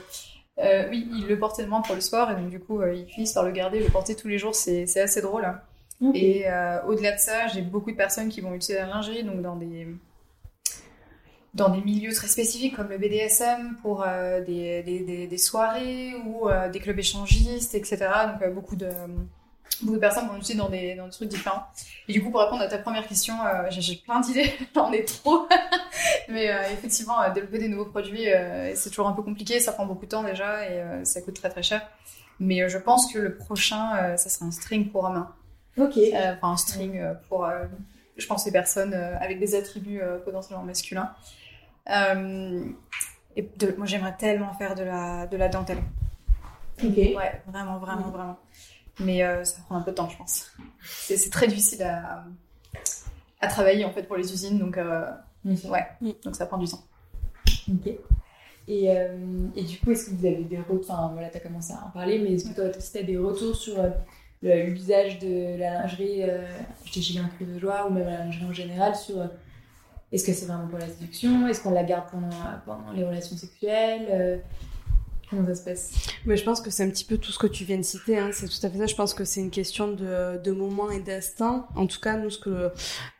euh, oui, ils le portent tellement pour le sport, et donc du coup, euh, ils finissent par le garder, le porter tous les jours, c'est assez drôle. hein. Et euh, au-delà de ça, j'ai beaucoup de personnes qui vont utiliser la lingerie donc dans des dans des milieux très spécifiques comme le BDSM pour euh, des, des, des, des soirées ou des clubs échangistes, etc. Donc beaucoup de beaucoup de personnes vont l'utiliser dans des dans des trucs différents. Et du coup, pour répondre à ta première question, euh, j'ai- plein d'idées, (laughs) j'en ai trop. (laughs) Mais euh, effectivement, euh, développer des nouveaux produits, c'est toujours un peu compliqué, ça prend beaucoup de temps déjà et ça coûte très très cher. Mais je pense que le prochain, ça sera un string pour main. ok. Enfin un string pour, je pense, les personnes avec des attributs potentiellement masculins. Et de- moi, j'aimerais tellement faire de la, de la dentelle. ok. Ouais, vraiment, vraiment, vraiment. Mais euh, ça prend un peu de temps, je pense. C'est c'est très difficile à, à travailler en fait pour les usines, donc euh, ouais, Mm. donc ça prend du temps. Ok. Et, euh, et du coup, est-ce que vous avez des retours Enfin, voilà, tu as commencé à en parler, mais est-ce que toi aussi tu as des retours sur le- l'usage de la lingerie euh, chez un cri de joie ou même la lingerie en général sur est-ce que c'est vraiment pour la séduction? Est-ce qu'on la garde pendant, pendant les relations sexuelles Euh, Comment je pense que c'est un petit peu tout ce que tu viens de citer. Hein. C'est tout à fait ça. Je pense que c'est une question de, moment et d'instant. En tout cas, nous, ce que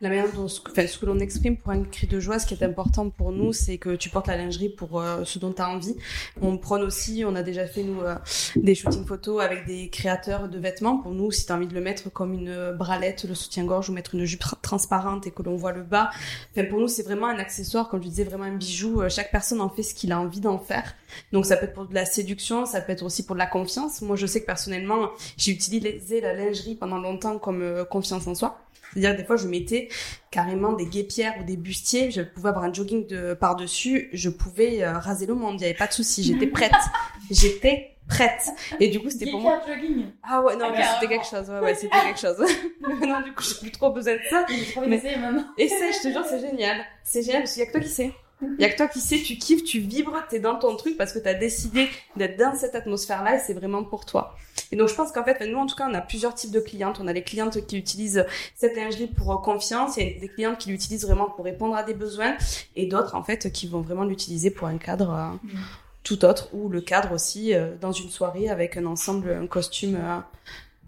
la manière enfin, ce que l'on exprime pour un cri de joie, ce qui est important pour nous, c'est que tu portes la lingerie pour euh, ce dont tu as envie. On prône aussi, on a déjà fait nous euh, des shootings photos avec des créateurs de vêtements. Pour nous, si tu as envie de le mettre comme une bralette, le soutien-gorge ou mettre une jupe transparente et que l'on voit le bas, enfin, pour nous, c'est vraiment un accessoire, comme je disais, vraiment un bijou. Euh, chaque personne en fait ce qu'il a envie d'en faire. Donc ça peut être pour de la séduction, ça peut être aussi pour de la confiance. Moi, je sais que personnellement, j'ai utilisé la lingerie pendant longtemps comme euh, confiance en soi. C'est-à-dire des fois, je mettais carrément des guépières ou des bustiers. Je pouvais avoir un jogging de par-dessus. Je pouvais euh, raser le monde. Il n'y avait pas de souci. J'étais prête. (laughs) J'étais prête. Et du coup, c'était pour moi. jogging. Ah ouais, non, mais c'était quelque chose. Ouais, ouais, c'était quelque chose. (laughs) (laughs) non, du coup, j'ai plus trop besoin de ça. Mais c'est maintenant. Essaye, je te jure, c'est génial. C'est génial parce qu'il y a que toi qui sais. Il y a que toi qui sais, tu kiffes, tu vibres, t'es dans ton truc parce que t'as décidé d'être dans cette atmosphère-là et c'est vraiment pour toi. Et donc je pense qu'en fait, nous en tout cas, on a plusieurs types de clientes. On a les clientes qui utilisent cette lingerie pour confiance, il y a des clientes qui l'utilisent vraiment pour répondre à des besoins et d'autres en fait qui vont vraiment l'utiliser pour un cadre euh, tout autre ou le cadre aussi euh, dans une soirée avec un ensemble, un costume. euh,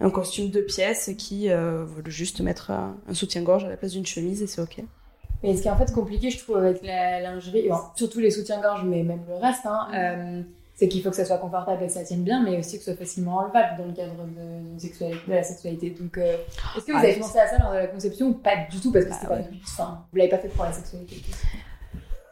un costume de pièces qui veulent juste mettre un soutien-gorge à la place d'une chemise et c'est ok. Mais ce qui est en fait compliqué, je trouve, avec la lingerie, bon, surtout les soutiens-gorge, mais même le reste, hein, euh, c'est qu'il faut que ça soit confortable et que ça tienne bien, mais aussi que ce soit facilement enlevable dans le cadre de, la sexualité. Donc, euh, est-ce que vous Ah, avez pensé à ça lors de la conception ou pas du tout? Parce que Bah, c'était ouais. pas du tout, enfin, vous l'avez pas fait pour la sexualité.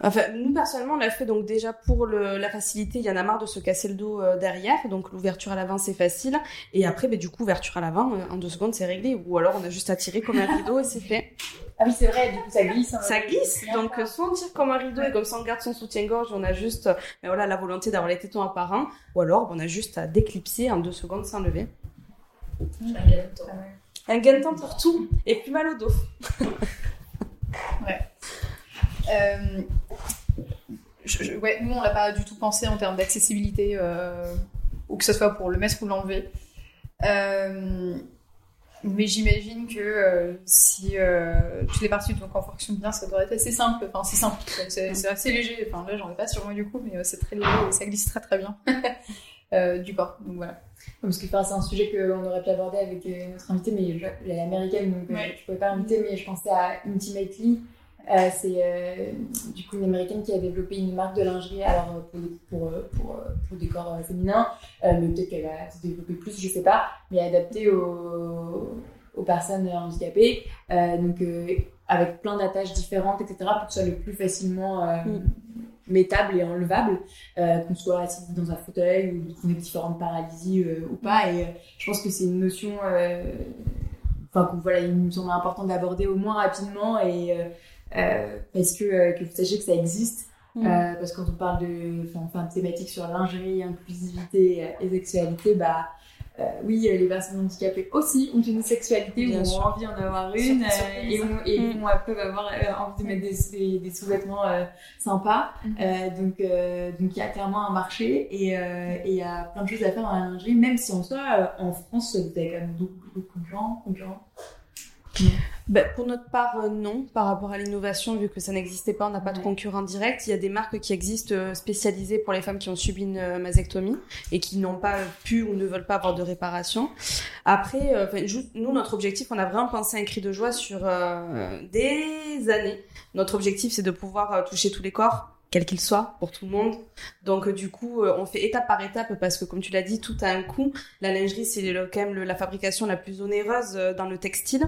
Enfin, nous personnellement, on l'a fait donc déjà pour le, la facilité. Il y en a marre de se casser le dos euh, derrière, donc l'ouverture à l'avant c'est facile. Et après, ben, du coup, ouverture à l'avant, euh, en deux secondes c'est réglé. Ou alors on a juste à tirer comme un rideau et c'est fait. Ah oui, c'est vrai, du coup, ça glisse. hein. Ça glisse, donc euh, soit on tire comme un rideau et comme ça on garde son soutien-gorge, on a juste, ben voilà, la volonté d'avoir les tétons apparents. Ou alors, ben, on a juste à déclipser en deux secondes sans lever. Un gain de temps. Un gain de temps pour tout et plus mal au dos. (laughs) Euh, je- je- ouais, nous, on l'a pas du tout pensé en termes d'accessibilité, euh, ou que ce soit pour le mettre ou l'enlever. Euh, mais j'imagine que euh, si euh, toutes les parties de ton corps fonctionnent bien, ça devrait être assez simple. Enfin, c'est simple, c'est assez léger. Enfin, là, j'en ai pas sur moi du coup, mais euh, c'est très léger et ça glisse très très bien (laughs) du corps. Donc voilà. Parce que enfin, c'est un sujet qu'on aurait pu aborder avec notre invité, mais je- elle est américaine, donc Ouais. je pouvais pas l'inviter, mais je pensais à Intimately. Euh, c'est euh, du coup une américaine qui a développé une marque de lingerie alors euh, pour, pour, pour, pour des corps féminins, euh, mais peut-être qu'elle va se développer plus, je sais pas, mais adaptée aux, aux personnes handicapées, donc avec plein d'attaches différentes, etc., pour que ce soit le plus facilement Mm. mettable et enlevable, qu'on soit assis dans un fauteuil ou qu'on ait différentes paralysies ou pas. Et je pense que c'est une notion, enfin, voilà, il me semble important d'aborder au moins rapidement et parce que, euh, que vous sachiez que ça existe? Mm. Euh, parce que quand on parle de, enfin, thématiques sur lingerie, inclusivité euh, et sexualité, bah euh, oui, euh, les personnes handicapées aussi ont une sexualité ont sûr. envie d'en avoir une euh, et, ont- et Mm. ont- peuvent avoir euh, envie de mettre des, des, des sous-vêtements euh, sympas. Euh, donc, euh, donc il y a clairement un marché et euh, il y a plein de choses à faire dans la lingerie, même si en soi, euh, en France, vous avez quand même beaucoup, beaucoup de concurrents. concurrents. Ben, pour notre part, euh, non. Par rapport à l'innovation, vu que ça n'existait pas, on n'a pas de concurrent direct. Il y a des marques qui existent euh, spécialisées pour les femmes qui ont subi une euh, mastectomie et qui n'ont pas pu ou ne veulent pas avoir de réparation. Après, euh, nous, notre objectif, on a vraiment pensé à un cri de joie sur des années. Notre objectif, c'est de pouvoir toucher tous les corps quel qu'il soit, pour tout le monde. Donc, euh, du coup, euh, on fait étape par étape parce que, comme tu l'as dit, tout a un coût. La lingerie, c'est quand même la fabrication la plus onéreuse euh, dans le textile.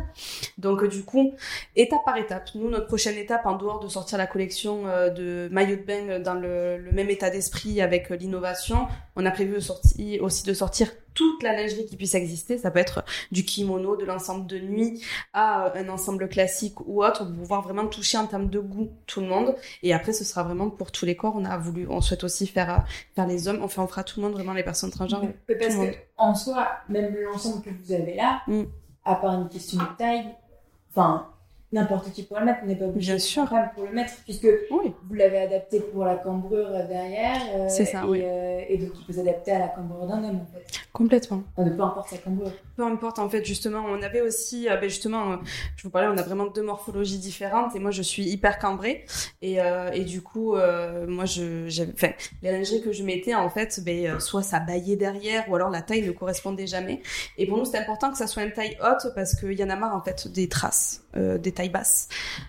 Donc, du coup, étape par étape. Nous, notre prochaine étape, en dehors de sortir la collection de maillots de bain dans le, même état d'esprit avec l'innovation, on a prévu sorti- aussi de sortir toute la lingerie qui puisse exister. Ça peut être du kimono, de l'ensemble de nuit à euh, un ensemble classique ou autre, pour pouvoir vraiment toucher en termes de goût tout le monde. Et après, ce sera vraiment pour tous les corps. On a voulu, on souhaite aussi faire, euh, faire les hommes. Enfin, on fera tout le monde, vraiment les personnes transgenres. Mais parce que, en soi, même l'ensemble que vous avez là, Mm. à part une question de taille, enfin, n'importe qui pourrait le mettre, on n'est pas obligé Bien sûr. pour le mettre, puisque Oui. vous l'avez adapté pour la cambrure derrière. euh, C'est ça, et, oui. euh, et donc il peut s'adapter à la cambrure d'un homme, en fait. Complètement. Enfin, peu importe sa cambrure. Peu importe, en fait, justement, on avait aussi, euh, ben justement, euh, je vous parlais, on a vraiment deux morphologies différentes, et moi, je suis hyper cambrée, et, et du coup, moi, je, j'avais, enfin, les lingeries que je mettais, en fait, ben, soit ça baillait derrière, ou alors la taille ne correspondait jamais, et pour nous, c'est important que ça soit une taille haute, parce qu'il y en a marre, en fait, des traces, des tailles basses.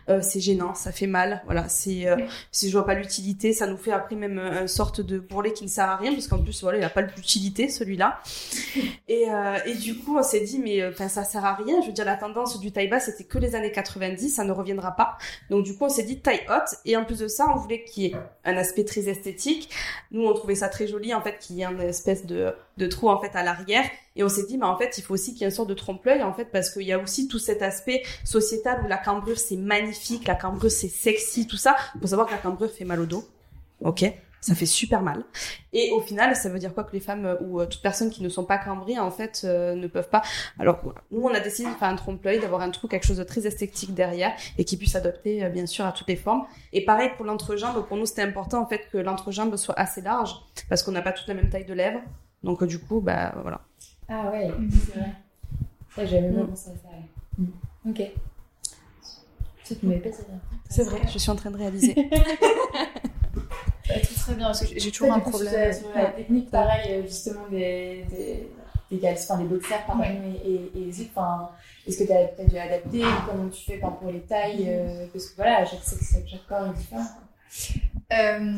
Euh, c'est gênant, ça fait mal, voilà, c'est, euh, si je vois pas l'utilité, ça nous fait après même euh, une sorte de bourrelet qui ne sert à rien, parce qu'en plus, voilà, il a pas d'utilité, celui-là. (laughs) Et, et du coup, on s'est dit, mais enfin, ça sert à rien. Je veux dire, la tendance du taille basse, c'était que les années 90, ça ne reviendra pas. Donc, du coup, on s'est dit taille haute. Et en plus de ça, on voulait qu'il y ait un aspect très esthétique. Nous, on trouvait ça très joli, en fait, qu'il y ait une espèce de, de trou, en fait, à l'arrière. Et on s'est dit, mais en fait, il faut aussi qu'il y ait une sorte de trompe-l'œil, en fait, parce qu'il y a aussi tout cet aspect sociétal où la cambrure, c'est magnifique, la cambrure, c'est sexy, tout ça. Faut savoir que la cambrure fait mal au dos. Ok ça fait super mal. Et au final, ça veut dire quoi que les femmes euh, ou euh, toutes personnes qui ne sont pas cambrées, en fait, euh, ne peuvent pas. Alors, nous, on a décidé de faire un trompe-l'œil, d'avoir un trou, quelque chose de très esthétique derrière et qui puisse adopter, euh, bien sûr, à toutes les formes. Et pareil pour l'entrejambe, pour nous, c'était important, en fait, que l'entrejambe soit assez large parce qu'on n'a pas toute la même taille de lèvres. Donc, euh, du coup, bah, voilà. Ah ouais, Mhm. c'est vrai. Ça, j'avais même Mm. pas pensé à ça. ouais. Mm. Ok. C'est vrai, je suis en train de réaliser. (laughs) Ça va tout très bien parce que j'ai- toujours un problème. la- Sur la technique, pareil, euh, justement, des, des, des caleçons, enfin, des boxers, pardon, Ouais. et, et, et enfin, est-ce que tu as, dû adapter Comment tu fais par pour les tailles euh, Parce que voilà, chaque, chaque, chaque corps est différent. Euh,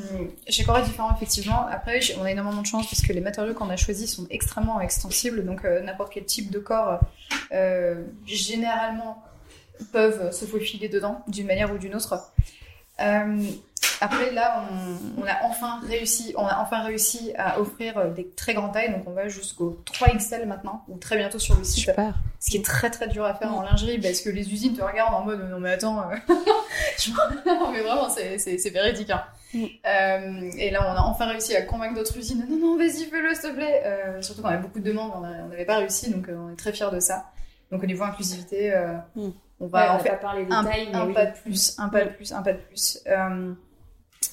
chaque corps est différent, effectivement. Après, on a énormément de chance parce que les matériaux qu'on a choisis sont extrêmement extensibles. Donc, euh, n'importe quel type de corps, euh, généralement, peuvent se faufiler dedans d'une manière ou d'une autre. Après, là, on, on a enfin réussi, on a enfin réussi à offrir euh, des très grandes tailles. Donc, on va jusqu'au 3XL maintenant, ou très bientôt sur le site. Super. Ce qui est très très dur à faire en lingerie parce que les usines te regardent en mode non mais attends, euh, (laughs) mais vraiment c'est, c'est, c'est véridique. Hein. Mm. Euh, et là on a enfin réussi à convaincre d'autres usines non non vas-y fais-le s'il te plaît. Euh, surtout qu'on avait beaucoup de demandes, on a- on n'avait pas réussi donc euh, on est très fiers de ça. Donc au niveau inclusivité, euh, Mm. on Ouais, va on en va faire pas parler des un, tailles, mais un oui. pas de plus, un pas de plus, un pas de plus.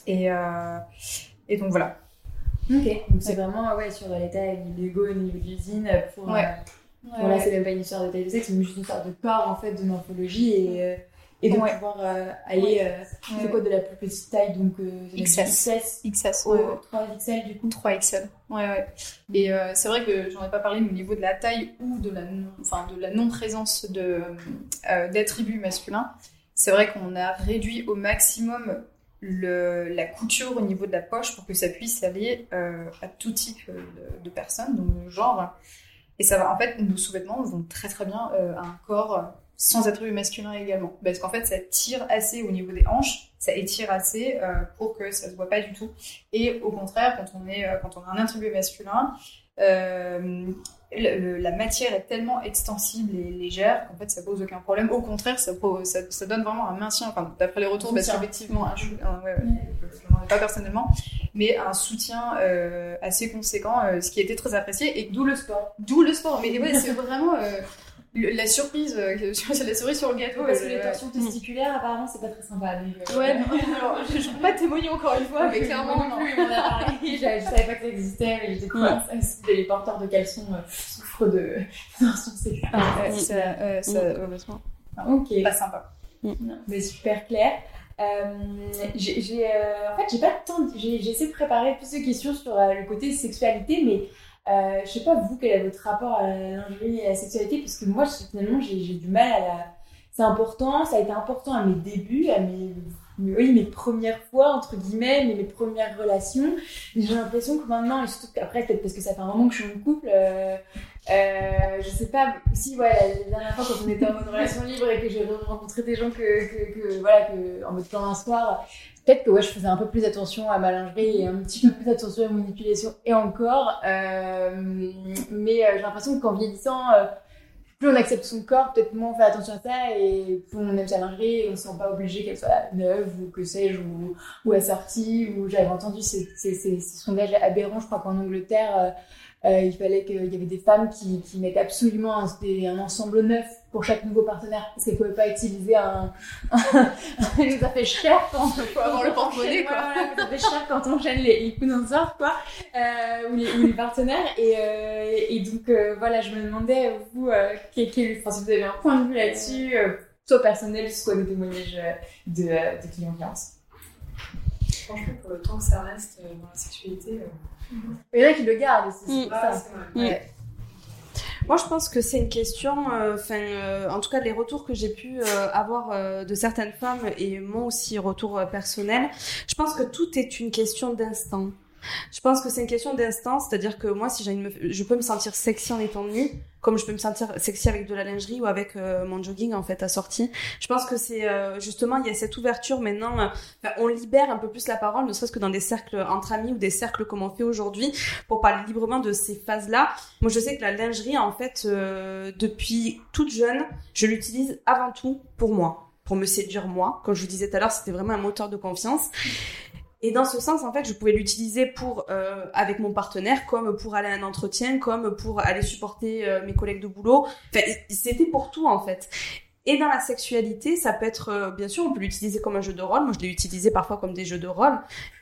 Euh, et, euh, et donc voilà. Ok, donc c'est vraiment ouais, sur les tailles du Lego au niveau de l'usine. Pour, Ouais. euh, bon, là, c'est même pas une histoire de taille de sexe, c'est juste une histoire de corps en fait, de morphologie et, euh, et de Ouais. pouvoir euh, aller. euh. C'est quoi de la plus petite taille Donc euh, XS. XS XS. au ouais. 3XL du coup. 3XL. Ouais, ouais. Et euh, c'est vrai que j'en ai pas parlé, mais au niveau de la taille ou de la non, non-présence euh, d'attributs masculins, c'est vrai qu'on a réduit au maximum la couture au niveau de la poche pour que ça puisse aller euh, à tout type de, de personnes, donc de genre. Et ça va, en fait, nos sous-vêtements vont très très bien euh, à un corps sans attributs masculins également. Parce qu'en fait, ça tire assez au niveau des hanches, ça étire assez euh, pour que ça se voit pas du tout. Et au contraire, quand on, est, euh, quand on a un attribut masculin, euh, le- le- la matière est tellement extensible et légère qu'en fait ça pose aucun problème. Au contraire, ça, pro- ça, ça donne vraiment un maintien, enfin, d'après les retours, parce qu'effectivement, ouais, ouais, pas personnellement, mais un soutien euh, assez conséquent, euh, ce qui a été très apprécié, et D'où le sport. d'où le sport. Mais ouais, c'est (laughs) vraiment euh, le- la surprise, euh, (laughs) c'est la cerise sur le gâteau. Parce que euh, les torsions testiculaires, apparemment, c'est pas très sympa. Donc, euh, Ouais, (laughs) non, alors je ne peux pas témoigner encore une fois, mais clairement, non plus, on a parlé. je, je savais pas que ça existait, mais j'étais. Les porteurs de caleçons euh, souffrent de torsions sexuelles. Ouais, ça, euh, ça, Mm, euh, complètement. Ok. pas sympa. Non, mais super clair. Euh, j'ai, euh, en fait, j'ai pas tant. J'ai, j'ai essayé de préparer plus de questions sur euh, le côté sexualité, mais euh, je sais pas vous quel est votre rapport à la lingerie et à la sexualité, parce que moi, finalement, j'ai, du mal à la. C'est important, ça a été important à mes débuts, à mes, oui, mes premières fois entre guillemets, mais mes premières relations. J'ai l'impression que maintenant, et surtout qu'après, peut-être parce que ça fait un moment que je suis en couple. Euh, euh, je sais pas si la dernière fois quand on était en mode relation libre et que j'ai rencontré des gens que, voilà que en mode d'un soir peut-être que ouais je faisais un peu plus attention à ma lingerie et un petit peu plus attention à la manipulation et encore euh, mais euh, j'ai l'impression qu'en vieillissant euh, plus on accepte son corps, peut-être moins on fait attention à ça et plus on aime sa lingerie et on se sent pas obligé qu'elle soit neuve ou que sais-je ou, assortie ou j'avais entendu ces, ces, ces, ces sondages aberrants je crois qu'en Angleterre il fallait qu'il y avait des femmes qui, mettent absolument un ensemble neuf pour chaque nouveau partenaire parce qu'elle pouvait pas utiliser un. ça (laughs) fait cher quand faut avoir le porte-monnaie quoi. Voilà, ça fait cher quand on enchaîne les, les quoi, euh, ou, les, ou les partenaires. Et, euh, et donc euh, voilà, je me demandais vous, euh, quel, quel, enfin, si vous avez un point de vue là-dessus, euh, soit personnel, soit des témoignages euh, de, euh, de clients clientes. Franchement, pour le temps que ça reste euh, dans la sexualité. euh, Il y en a qui le gardent aussi, Mm. vrai. Ouais. Moi, je pense que c'est une question, euh, enfin, euh, en tout cas, les retours que j'ai pu euh, avoir euh, de certaines femmes et moi aussi, retour euh, personnel, je pense que tout est une question d'instant. Je pense que c'est une question d'instant, c'est-à-dire que moi, si j'ai une je peux me sentir sexy en étant nue, comme je peux me sentir sexy avec de la lingerie ou avec euh, mon jogging en fait assorti. Je pense que c'est euh, justement il y a cette ouverture maintenant. euh, on libère un peu plus la parole, ne serait-ce que dans des cercles entre amis ou des cercles comme on fait aujourd'hui, pour parler librement de ces phases-là. Moi, je sais que la lingerie, en fait, depuis toute jeune, je l'utilise avant tout pour moi, pour me séduire moi. Comme je vous disais tout à l'heure, c'était vraiment un moteur de confiance. Et dans ce sens, en fait, je pouvais l'utiliser pour euh, avec mon partenaire, comme pour aller à un entretien, comme pour aller supporter euh, mes collègues de boulot. Enfin, c'était pour tout en fait. Et dans la sexualité, ça peut être, euh, bien sûr, on peut l'utiliser comme un jeu de rôle. Moi, je l'ai utilisé parfois comme des jeux de rôle.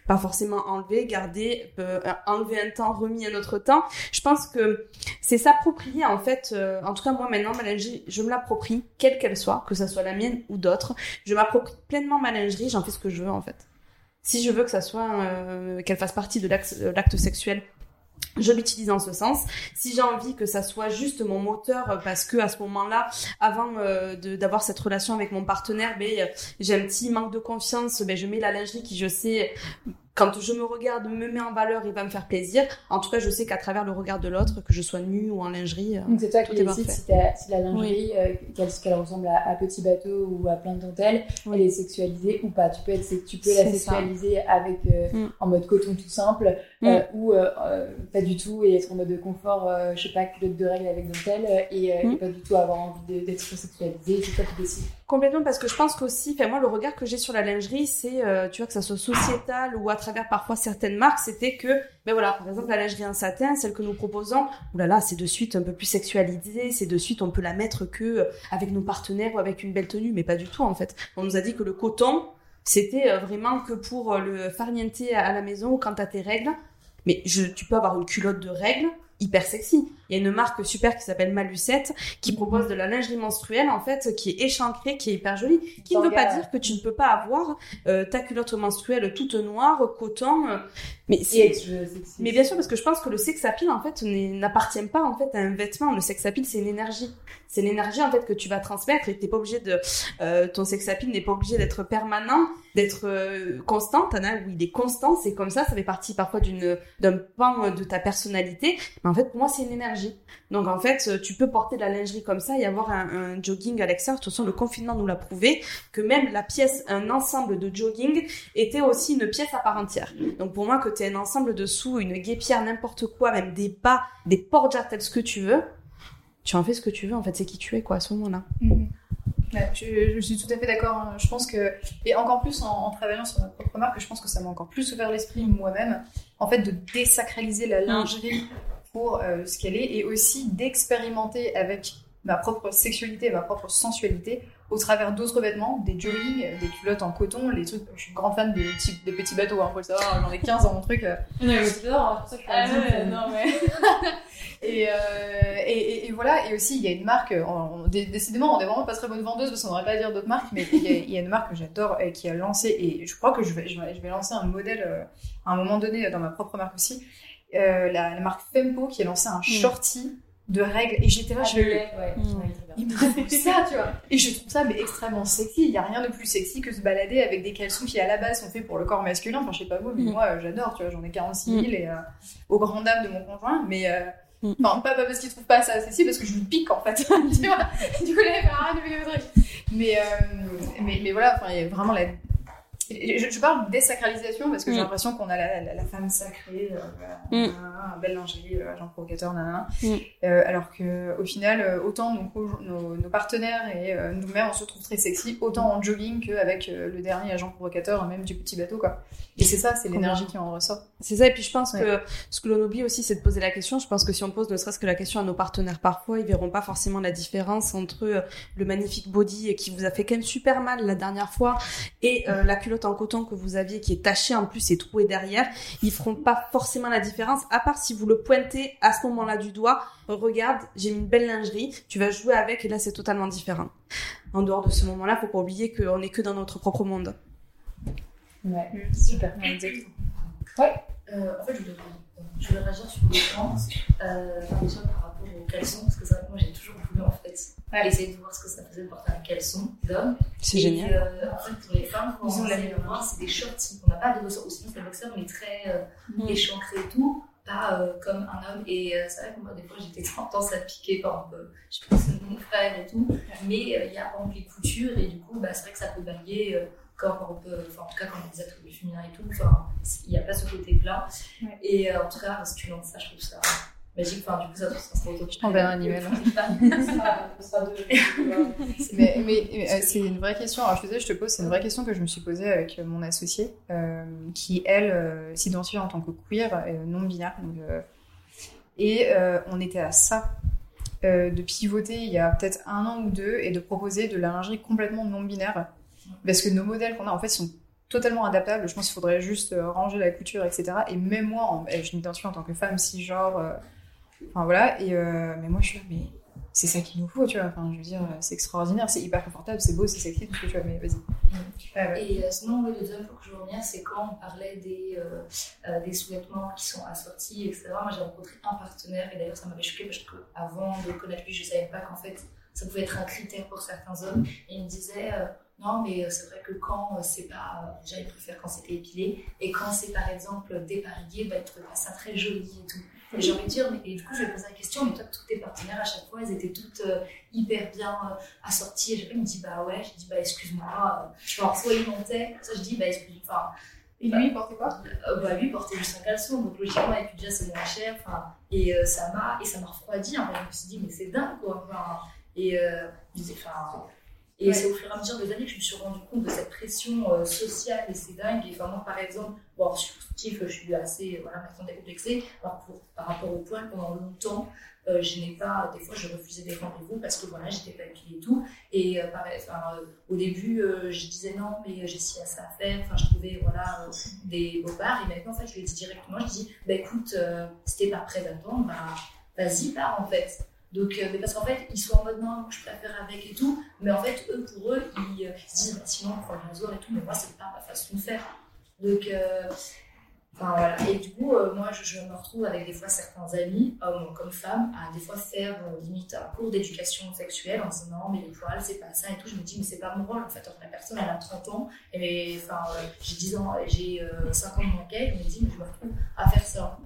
Pas forcément enlever, garder, euh, enlever un temps, remis un autre temps. Je pense que c'est s'approprier, en fait. euh, en tout cas, moi, maintenant, ma lingerie, je me l'approprie, quelle qu'elle soit, que ça soit la mienne ou d'autres. Je m'approprie pleinement ma lingerie, j'en fais ce que je veux, en fait. Si je veux que ça soit, euh, qu'elle fasse partie de l'acte de l'acte sexuel, je l'utilise en ce sens. Si j'ai envie que ça soit juste mon moteur, euh, parce que à ce moment-là, avant euh, d'avoir cette relation avec mon partenaire, ben, euh, j'ai un petit manque de confiance, ben, je mets la lingerie qui, je sais, quand je me regarde, me met en valeur et va me faire plaisir. En tout cas, je sais qu'à travers le regard de l'autre, que je sois nue ou en lingerie, euh, Donc c'est toi qui décides si, si la lingerie, euh, qu'elle ressemble à, à petit bateau ou à plein de dentelles, Oui. elle est sexualisée ou pas. Tu peux, être, tu peux la ça. sexualiser avec euh, Mm. en mode coton tout simple Mm. euh, ou pas du tout et être en mode de confort, je sais pas, culotte de règles avec dentelle et, Mm. et pas du tout avoir envie d'être sexualisée. C'est toi qui décides. Complètement parce que je pense qu'aussi, moi le regard que j'ai sur la lingerie, c'est tu vois que ça soit sociétal ou à travers parfois certaines marques, c'était que ben voilà, par exemple la lingerie en satin, celle que nous proposons, oulala, c'est de suite un peu plus sexualisé, c'est de suite on peut la mettre que euh, avec nos partenaires ou avec une belle tenue, mais pas du tout en fait. On nous a dit que le coton, c'était euh, vraiment que pour euh, le farniente à la maison ou quand t'as tes règles, mais tu peux avoir une culotte de règles hyper sexy. Il y a une marque super qui s'appelle Malucette qui propose de la lingerie menstruelle en fait qui est échancrée, qui est hyper jolie, qui ne veut pas dire que tu ne peux pas avoir euh, ta culotte menstruelle toute noire, coton, euh, mais c'est mais bien sûr, parce que je pense que le sex appeal, en fait, n'est- n'appartient pas, en fait, à un vêtement. Le sex appeal, c'est une énergie. C'est l'énergie, en fait, que tu vas transmettre et t'es pas obligé de, euh, ton sex appeal n'est pas obligé d'être permanent, d'être euh, constant. T'en as où il est constant, c'est comme ça, ça fait partie parfois d'une, d'un pan de ta personnalité. Mais en fait, pour moi, c'est une énergie. Donc, en fait, tu peux porter de la lingerie comme ça et avoir un, un jogging à l'extérieur. De toute façon, le confinement nous l'a prouvé que même la pièce, un ensemble de jogging était aussi une pièce à part entière. Donc, pour moi, que tu un ensemble dessous, une guépière, n'importe quoi, même des bas, des portes jartelles, ce que tu veux, tu en fais ce que tu veux, en fait, c'est qui tu es, quoi, à ce moment-là. Mhm. Ouais, je, je suis tout à fait d'accord. hein. Je pense que, et encore plus en, en travaillant sur ma propre marque, je pense que ça m'a encore plus ouvert l'esprit moi-même, en fait, de désacraliser la lingerie pour euh, ce qu'elle est et aussi d'expérimenter avec ma propre sexualité, ma propre sensualité au travers d'autres vêtements, des joggings, des culottes en coton, les trucs. Je suis grand fan des petits, des petits bateaux, hein, faut le savoir, j'en ai 15 dans mon truc. euh, Non, mais c'est pas pour ça que je Ah dit, ouais, euh, non, mais. (laughs) et, euh, et, et- et voilà, et aussi il y a une marque, on- on- dé- décidément on est vraiment pas très bonne vendeuse parce qu'on n'aurait pas à dire d'autres marques, mais il y, a, il y a une marque que j'adore et qui a lancé, et je crois que je vais, je vais, je vais lancer un modèle euh, à un moment donné euh, dans ma propre marque aussi, euh, la, la marque Fempo qui a lancé un shorty de règles, et j'étais là, Ah, je ouais. Mm. Il me faut (laughs) ça, tu vois. Et je trouve ça mais extrêmement sexy. Il y a rien de plus sexy que se balader avec des caleçons qui à la base sont faits pour le corps masculin. Enfin, je sais pas vous, mais Mm. moi euh, j'adore, tu vois. J'en ai 46 000 et euh, aux grandes dames de mon conjoint, mais euh, Mm. enfin pas, pas parce qu'il trouve pas ça sexy, parce que je lui pique en fait. (laughs) tu vois. Du coup, il fait rien de mes trucs. Mais, euh, mais mais voilà, enfin, il y a vraiment la je, je parle de désacralisation parce que j'ai Mm. l'impression qu'on a la, la- la femme sacrée, euh, voilà, Mm. un belle lingerie, euh, agent provocateur, nanana. Mm. Euh, alors que au final, autant nos, co- nos, nos partenaires et euh, nous-mêmes, on se trouve très sexy, autant en jogging qu'avec le dernier agent provocateur, même du petit bateau, quoi. Et c'est ça, c'est l'énergie qui en ressort. C'est ça, et puis je pense Ouais. que ce que l'on oublie aussi, c'est de poser la question. Je pense que si on pose ne serait-ce que la question à nos partenaires parfois, ils verront pas forcément la différence entre le magnifique body qui vous a fait quand même super mal la dernière fois et la culotte en coton que vous aviez qui est tachée en plus et trouée derrière. Ils feront pas forcément la différence, à part si vous le pointez à ce moment-là du doigt. Regarde, j'ai mis une belle lingerie, tu vas jouer avec et là c'est totalement différent. En dehors de ce moment-là, faut pas oublier qu'on est que dans notre propre monde. Ouais, super. Exactement. Euh, en fait, je voulais, je voulais réagir sur les temps, euh, déjà par rapport aux caleçons, parce que c'est vrai que moi j'ai toujours voulu en fait essayer de voir ce que ça faisait de porter un caleçon d'homme. C'est génial. euh, en fait, pour les femmes, quand on de voir, c'est des shorts. On n'a pas de boxers. Aussi, les boxers, on est très euh, Mm. échancrés et tout, pas euh, comme un homme. Et euh, c'est vrai que moi, des fois, j'étais (laughs) tendance à piquer, par je pense que mon frère et tout. Mais il y a par exemple les coutures, et du coup, bah, c'est vrai que ça peut varier. Euh, quand on peut, enfin, en tout cas, quand on a des attributs féminins et tout, enfin, il n'y a pas ce côté plat. Ouais. Et euh, en tout cas, si tu lances ça, je trouve ça magique. Enfin, du coup, ça, ça sera autour. Je t'enverrai un email. mais mais, mais, euh, c'est une vraie question. Alors, je te disais, je te pose, c'est une vraie question que je me suis posée avec euh, mon associée, euh, qui, elle, euh, s'identifie en tant que queer, euh, non-binaire. donc, euh, et euh, on était à ça euh, de pivoter il y a peut-être un an ou deux et de proposer de la lingerie complètement non-binaire. Parce que nos modèles qu'on a, en fait, sont totalement adaptables. Je pense qu'il faudrait juste euh, ranger la couture, etc. Et même moi, eh, je m'identifie en tant que femme cisgenre. euh, Enfin voilà. Et, euh, mais moi, je suis là, mais c'est ça qu'il nous faut, tu vois. Enfin, je veux dire, c'est extraordinaire, c'est hyper confortable, c'est beau, c'est sexy, tout ce que tu vois. Mais vas-y. Ouais, ouais. Et euh, sinon, le deuxième que je revenir, c'est quand on parlait des, euh, des sous-vêtements qui sont assortis, etc. Moi, j'ai rencontré un partenaire, et d'ailleurs, ça m'avait choqué parce qu'avant de connaître lui, je ne savais pas qu'en fait, ça pouvait être un critère pour certains hommes. Et il me disait, non, mais euh, c'est vrai que quand euh, c'est pas. euh, déjà, il préfère quand c'était épilé, et quand c'est par exemple déparigué, bah, il trouvait pas ça très joli et tout. Et j'ai envie de dire, mais, et du coup, je vais poser la question, mais toi, tous tes partenaires, à chaque fois, elles étaient toutes euh, hyper bien euh, assorties. Et il me dit, bah ouais, je dis, bah excuse-moi, euh, genre, soit il montait, ça je dis, bah excuse-moi, enfin, Et lui, il portait quoi? Euh, bah lui il portait juste un caleçon, donc logiquement, et puis déjà, c'est moins cher, et euh, ça m'a, et ça m'a refroidi, fait, je me suis dit, mais c'est dingue, quoi, et, euh, je disais, enfin, et Ouais. c'est au fur et à mesure des années que je me suis rendu compte de cette pression euh, sociale, et c'est dingue, et enfin, moi, par exemple, bon, sur Steve, je suis assez, voilà, maintenant décomplexée, alors pour, par rapport au poil, pendant longtemps, euh, je n'ai pas, des fois, je refusais des rendez-vous parce que voilà, j'étais pas épilée et tout. Et euh, pareil, enfin, au début, je disais non, mais j'ai si à ça à faire. Enfin, je trouvais voilà, des beaux bars. Et maintenant, en fait, je lui ai dit directement, je dis, bah écoute, si t'es pas prêt d'attendre, bah vas-y, pars en fait. Donc, euh, mais parce qu'en fait, ils sont en mode non, je préfère avec et tout. Mais en fait, eux, pour eux, ils, euh, se disent, bah, sinon, on prend le rasoir et tout. Mais moi, c'est pas ma façon de faire. Donc, euh, Enfin, voilà. Et du coup, moi, je, me retrouve avec des fois certains amis, hommes comme femmes, à des fois faire limite un cours d'éducation sexuelle en disant non, mais les poils, c'est pas ça et tout. Je me dis, mais c'est pas mon rôle en fait. Alors, la personne, elle a 30 ans, et enfin, j'ai 10 ans, j'ai euh, 5 ans de manquet, je me dis, mais je me retrouve à faire ça.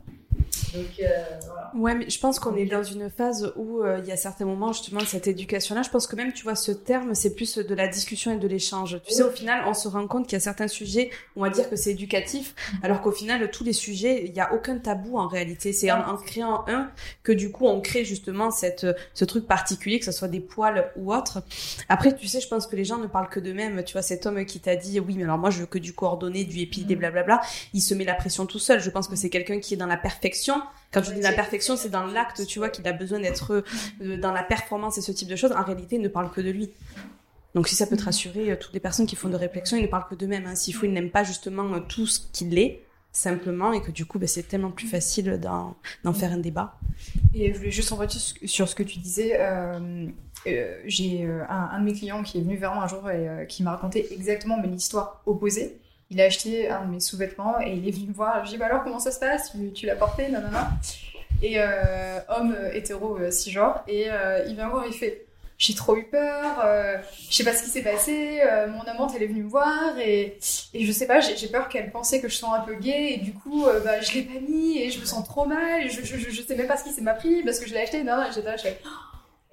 Donc, euh, voilà. Ouais, mais je pense qu'on est dans une phase où euh, il y a certains moments justement de cette éducation-là. Je pense que même, tu vois, ce terme, c'est plus de la discussion et de l'échange. Tu sais, au final, on se rend compte qu'il y a certains sujets, on va dire que c'est éducatif, alors qu'au final, tous les sujets, il n'y a aucun tabou en réalité. C'est en, en créant un que du coup, on crée justement cette, ce truc particulier, que ce soit des poils ou autre. Après, tu sais, je pense que les gens ne parlent que d'eux-mêmes. Tu vois, cet homme qui t'a dit, oui, mais alors moi, je veux que du coordonné, du épilé, blablabla, il se met la pression tout seul. Je pense que c'est quelqu'un qui est dans la perfection. Quand je dis la perfection, c'est dans l'acte, tu vois, qu'il a besoin d'être euh, dans la performance et ce type de choses. En réalité, il ne parle que de lui. Donc si ça peut te rassurer, euh, toutes les personnes qui font de réflexion, ils ne parlent que d'eux-mêmes. Hein. S'il faut, ils n'aiment pas justement euh, tout ce qu'il est, simplement, et que du coup, bah, c'est tellement plus facile d'en faire un débat. Et je voulais juste rebondir sur ce que tu disais. Euh, euh, J'ai euh, un, de mes clients qui est venu vers moi un jour et euh, qui m'a raconté exactement mais l'histoire opposée. Il a acheté un de mes sous-vêtements et il est venu me voir. Je lui dit bah alors comment ça se passe? Tu, l'as porté? Nanana. Et euh, homme euh, hétéro cisgenre et euh, il vient me voir il fait j'ai trop eu peur, je sais pas ce qui s'est passé, mon amante elle est venue me voir et, et je sais pas, j'ai peur qu'elle pensait que je sois un peu gay et du coup bah, je l'ai pas mis et je me sens trop mal, et je, je, je, sais même pas ce qui s'est m'a pris parce que je l'ai acheté, non, et j'étais là, je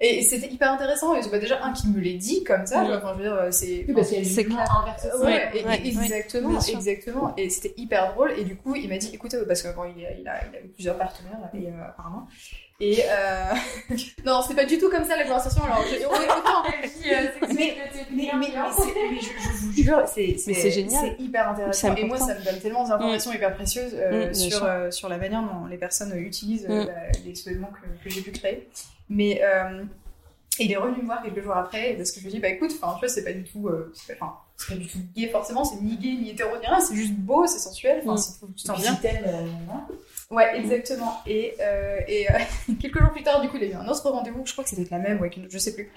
Et c'était hyper intéressant. Et c'est pas déjà un qui me l'ait dit comme ça. Oui. Enfin, je veux dire, euh, c'est. Oui, parce qu'il y a C'est clair. Ouais, et- ouais, exactement, exactement. Et c'était hyper drôle. Et du coup, il m'a dit, écoutez, parce que bon, il, a, il, a, il a eu plusieurs partenaires, et, euh, apparemment. Et euh... (laughs) non, c'est pas du tout comme ça la conversation. Alors, je... on est autant. (laughs) mais, mais, mais, mais mais je, vous jure, c'est génial. C'est hyper intéressant. Et moi, ça me donne tellement d'informations hyper précieuses euh, Mm, sur, euh, sur la manière dont les personnes utilisent euh, Mm. la- les que, que j'ai pu créer. Mais euh, il est revenu me voir quelques jours après parce que je lui ai dit bah écoute, enfin tu vois c'est pas du tout, euh, c'est pas, du tout gay forcément, c'est ni gay ni hétéro ni rien, c'est juste beau, c'est sensuel, enfin Mm. c'est- tu t'en puis, bien. t'aimes, euh. Ouais, exactement. Et, euh, et euh, (laughs) quelques jours plus tard, du coup, il a eu un autre rendez-vous, je crois que c'était la même, ouais, je sais plus.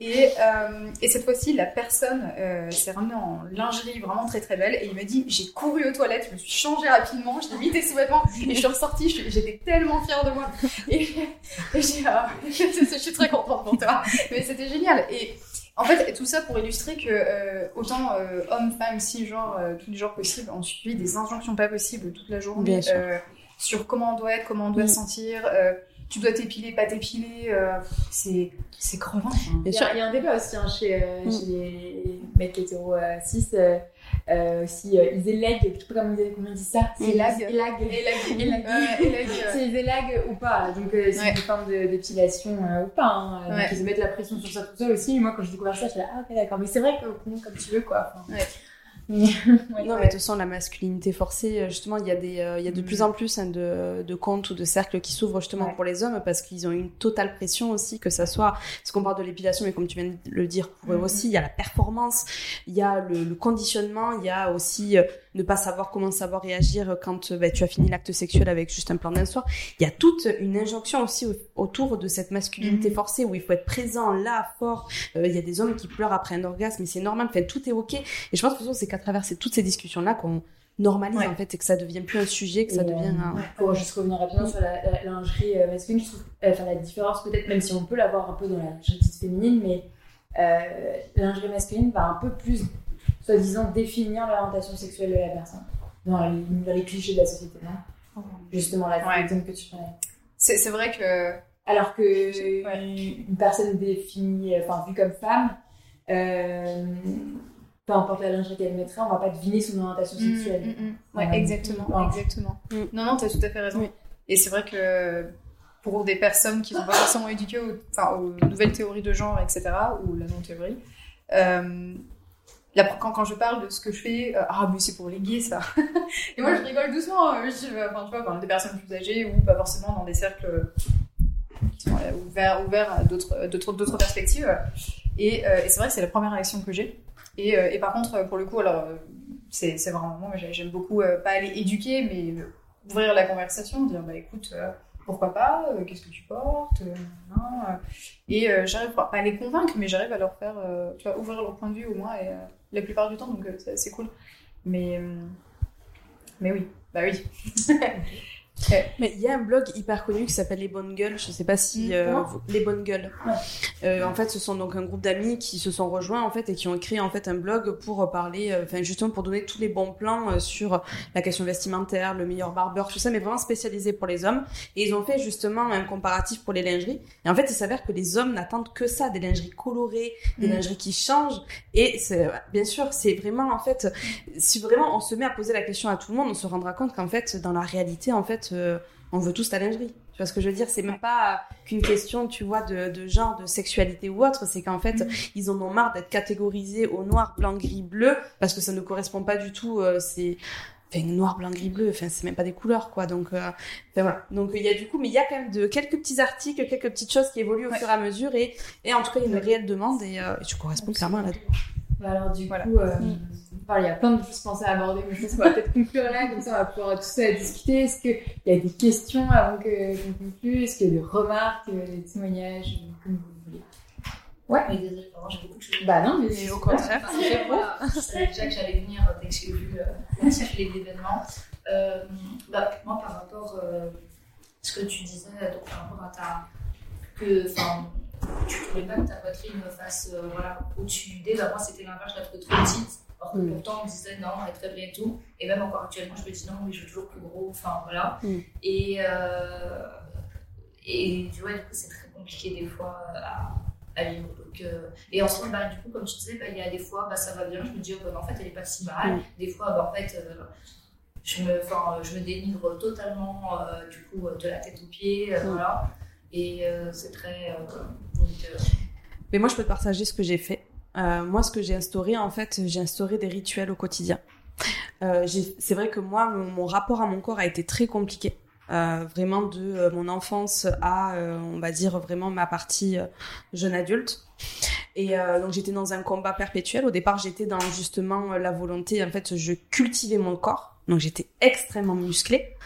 Et, euh, et cette fois-ci, la personne s'est ramenée en lingerie vraiment très très belle et il m'a dit J'ai couru aux toilettes, je me suis changée rapidement, j'ai mis tes sous-vêtements et je suis ressortie, j'étais tellement fière de moi. Et, et j'ai, (laughs) je suis très contente pour toi. Mais c'était génial. Et en fait, tout ça pour illustrer que euh, autant euh, hommes, femmes, cisgenres, euh, tous les genres possibles ont suivi des injonctions pas possibles toute la journée Bien sûr. Sur comment on doit être, comment on doit Mm. se sentir. euh, tu dois t'épiler, pas t'épiler. euh, c'est c'est crevant. hein. Il y, a, il y a un débat aussi hein, chez, euh, Mm. chez les mecs hétéro euh, cis. Euh, aussi, euh, ils élèguent, je sais pas comment ils, comment (laughs) ils disent ça. Élaguent. Élaguent. Élaguent. Si ils élaguent ou pas. Donc, euh, c'est Ouais. une forme d'épilation euh, ou pas. Hein. Donc, Ouais. ils se mettent la pression sur ça tout seul aussi. Moi, quand j'ai découvert ça, j'étais là, ah, ok, d'accord. Mais c'est vrai que comme tu veux, quoi. Enfin, Ouais. Ouais. (laughs) Non, mais de toute façon, la masculinité forcée, euh, justement, il y a, des, euh, il y a de Mm. plus en plus hein, de, de comptes ou de cercles qui s'ouvrent justement Ouais. pour les hommes parce qu'ils ont une totale pression aussi, que ça soit, parce qu'on parle de l'épilation, mais comme tu viens de le dire pour eux Mm. aussi, il y a la performance, il y a le, le conditionnement, il y a aussi euh, ne pas savoir comment savoir réagir quand euh, bah, tu as fini l'acte sexuel avec juste un plan d'un soir. Il y a toute une injonction aussi au- autour de cette masculinité Mhm. forcée où il faut être présent là, fort. Euh, il y a des hommes qui pleurent après un orgasme, mais c'est normal, enfin, tout est ok. Et je pense que c'est qu'à travers ces- toutes ces discussions-là qu'on normalise Ouais. en fait et que ça devient plus un sujet, que ça Et, devient euh, un... Pour juste revenir rapidement sur la, la- la lingerie euh, masculine, je trouve, euh, enfin la différence peut-être, même si on peut l'avoir un peu dans la lingerie féminine, mais euh, la lingerie masculine va un peu plus, soi-disant, définir l'orientation sexuelle de la personne. Dans les, dans les clichés de la société, non Justement, là, Ouais. que tu prenais. C'est vrai que. Alors que Ouais. une personne définie, euh, enfin vue comme femme, euh, peu importe la lingerie qu'elle mettrait, on va pas deviner son orientation sexuelle. Mm, mm, mm. Ouais, Ouais. exactement, exactement. Mm. Non, non, t'as tout à fait raison. Oui. Et c'est vrai que pour des personnes qui sont pas forcément éduquées aux, enfin, aux nouvelles théories de genre, etc., ou la non-théorie, euh, quand, je parle de ce que je fais, euh, ah, mais c'est pour les gays, ça. (laughs) Et moi, je rigole doucement. euh, je, enfin, tu vois, quand des personnes plus âgées ou pas forcément dans des cercles euh, ouverts, ouverts à d'autres, d'autres perspectives. Et, euh, c'est vrai que c'est la première réaction que j'ai. Et, euh, et par contre, pour le coup, alors, euh, c'est, vraiment moi, j'ai- j'aime beaucoup euh, pas aller éduquer, mais euh, ouvrir la conversation, dire bah écoute, euh, pourquoi pas, euh, qu'est-ce que tu portes, euh, nan, euh. et j'arrive pas à les convaincre, mais j'arrive à leur faire, tu vois, ouvrir leur point de vue au moins, et la plupart du temps, donc c'est, cool. Mais, mais oui, bah oui. (laughs) Mais il y a un blog hyper connu qui s'appelle Les Bonnes Gueules. Je sais pas si Mm, euh, vous- Les Bonnes Gueules. Ouais. Euh, en fait, ce sont donc un groupe d'amis qui se sont rejoints en fait et qui ont créé en fait un blog pour parler, euh, enfin justement pour donner tous les bons plans euh, sur la question vestimentaire, le meilleur barbeur, tout ça, mais vraiment spécialisé pour les hommes. Et ils ont fait justement un comparatif pour les lingeries. Et en fait, il s'avère que les hommes n'attendent que ça, des lingeries colorées, des Mm. lingeries qui changent. Et bien sûr, c'est vraiment en fait, si vraiment on se met à poser la question à tout le monde, on se rendra compte qu'en fait, dans la réalité, en fait, euh, on veut tous la lingerie. Tu vois ce que je veux dire? C'est même pas qu'une question, tu vois, de, de genre, de sexualité ou autre. C'est qu'en fait, Mhm. ils en ont marre d'être catégorisés au noir, blanc, gris, bleu, parce que ça ne correspond pas du tout. euh, c'est Enfin, noir, blanc, gris, bleu, enfin, c'est même pas des couleurs, quoi. Donc, euh, voilà. Donc, il y a du coup, mais il y a quand même de, quelques petits articles, quelques petites choses qui évoluent au Ouais. fur et à mesure, et, et en tout cas, il y a une réelle demande, et, euh, et tu corresponds clairement à la Bah alors du Voilà. coup, euh, enfin, il y a plein de choses pensées à aborder, mais je pense qu'on va peut-être conclure là, comme ça on va pouvoir tout ça discuter. Est-ce qu'il y a des questions avant que qu'on conclue? Est-ce qu'il y a des remarques, euh, des témoignages, comme vous voulez? Mais désolé, j'ai beaucoup de choses. Bah non, mais au contraire. Enfin, déjà, voilà, je savais déjà que j'allais venir euh, dès que j'ai vu euh, l'intitulé de l'événement. Euh, bah, moi, par rapport euh, à ce que tu disais, donc par rapport à ta. que enfin, tu ne voulais pas que ta poitrine fasse euh, voilà, au-dessus du dé. Bah, moi, c'était l'inverse, je la trouvais trop petite. Alors que Mm. pourtant, on me disait non, elle est très bien et tout. Et même encore actuellement, je me dis non, oui, je veux toujours plus gros. Enfin, voilà. Mm. Et, euh, et du coup, c'est très compliqué des fois à, à vivre. Donc, euh, et en soi, bah, du coup, comme tu disais, bah, il y a des fois, bah, ça va bien, je me dis, oh, bah, en fait, elle est pas si mal. Mm. Des fois, bah, en fait, euh, je, me, je me dénigre totalement, du coup, de la tête aux pieds, Mm. voilà. Et c'est très. donc, Mais moi, je peux te partager ce que j'ai fait. Euh, moi, ce que j'ai instauré, en fait, j'ai instauré des rituels au quotidien. Euh, c'est vrai que moi, mon, rapport à mon corps a été très compliqué. Euh, vraiment de mon enfance à, on va dire, vraiment ma partie jeune adulte. Et donc j'étais dans un combat perpétuel. Au départ, j'étais dans justement la volonté, en fait, je cultivais mon corps. Donc j'étais extrêmement musclée.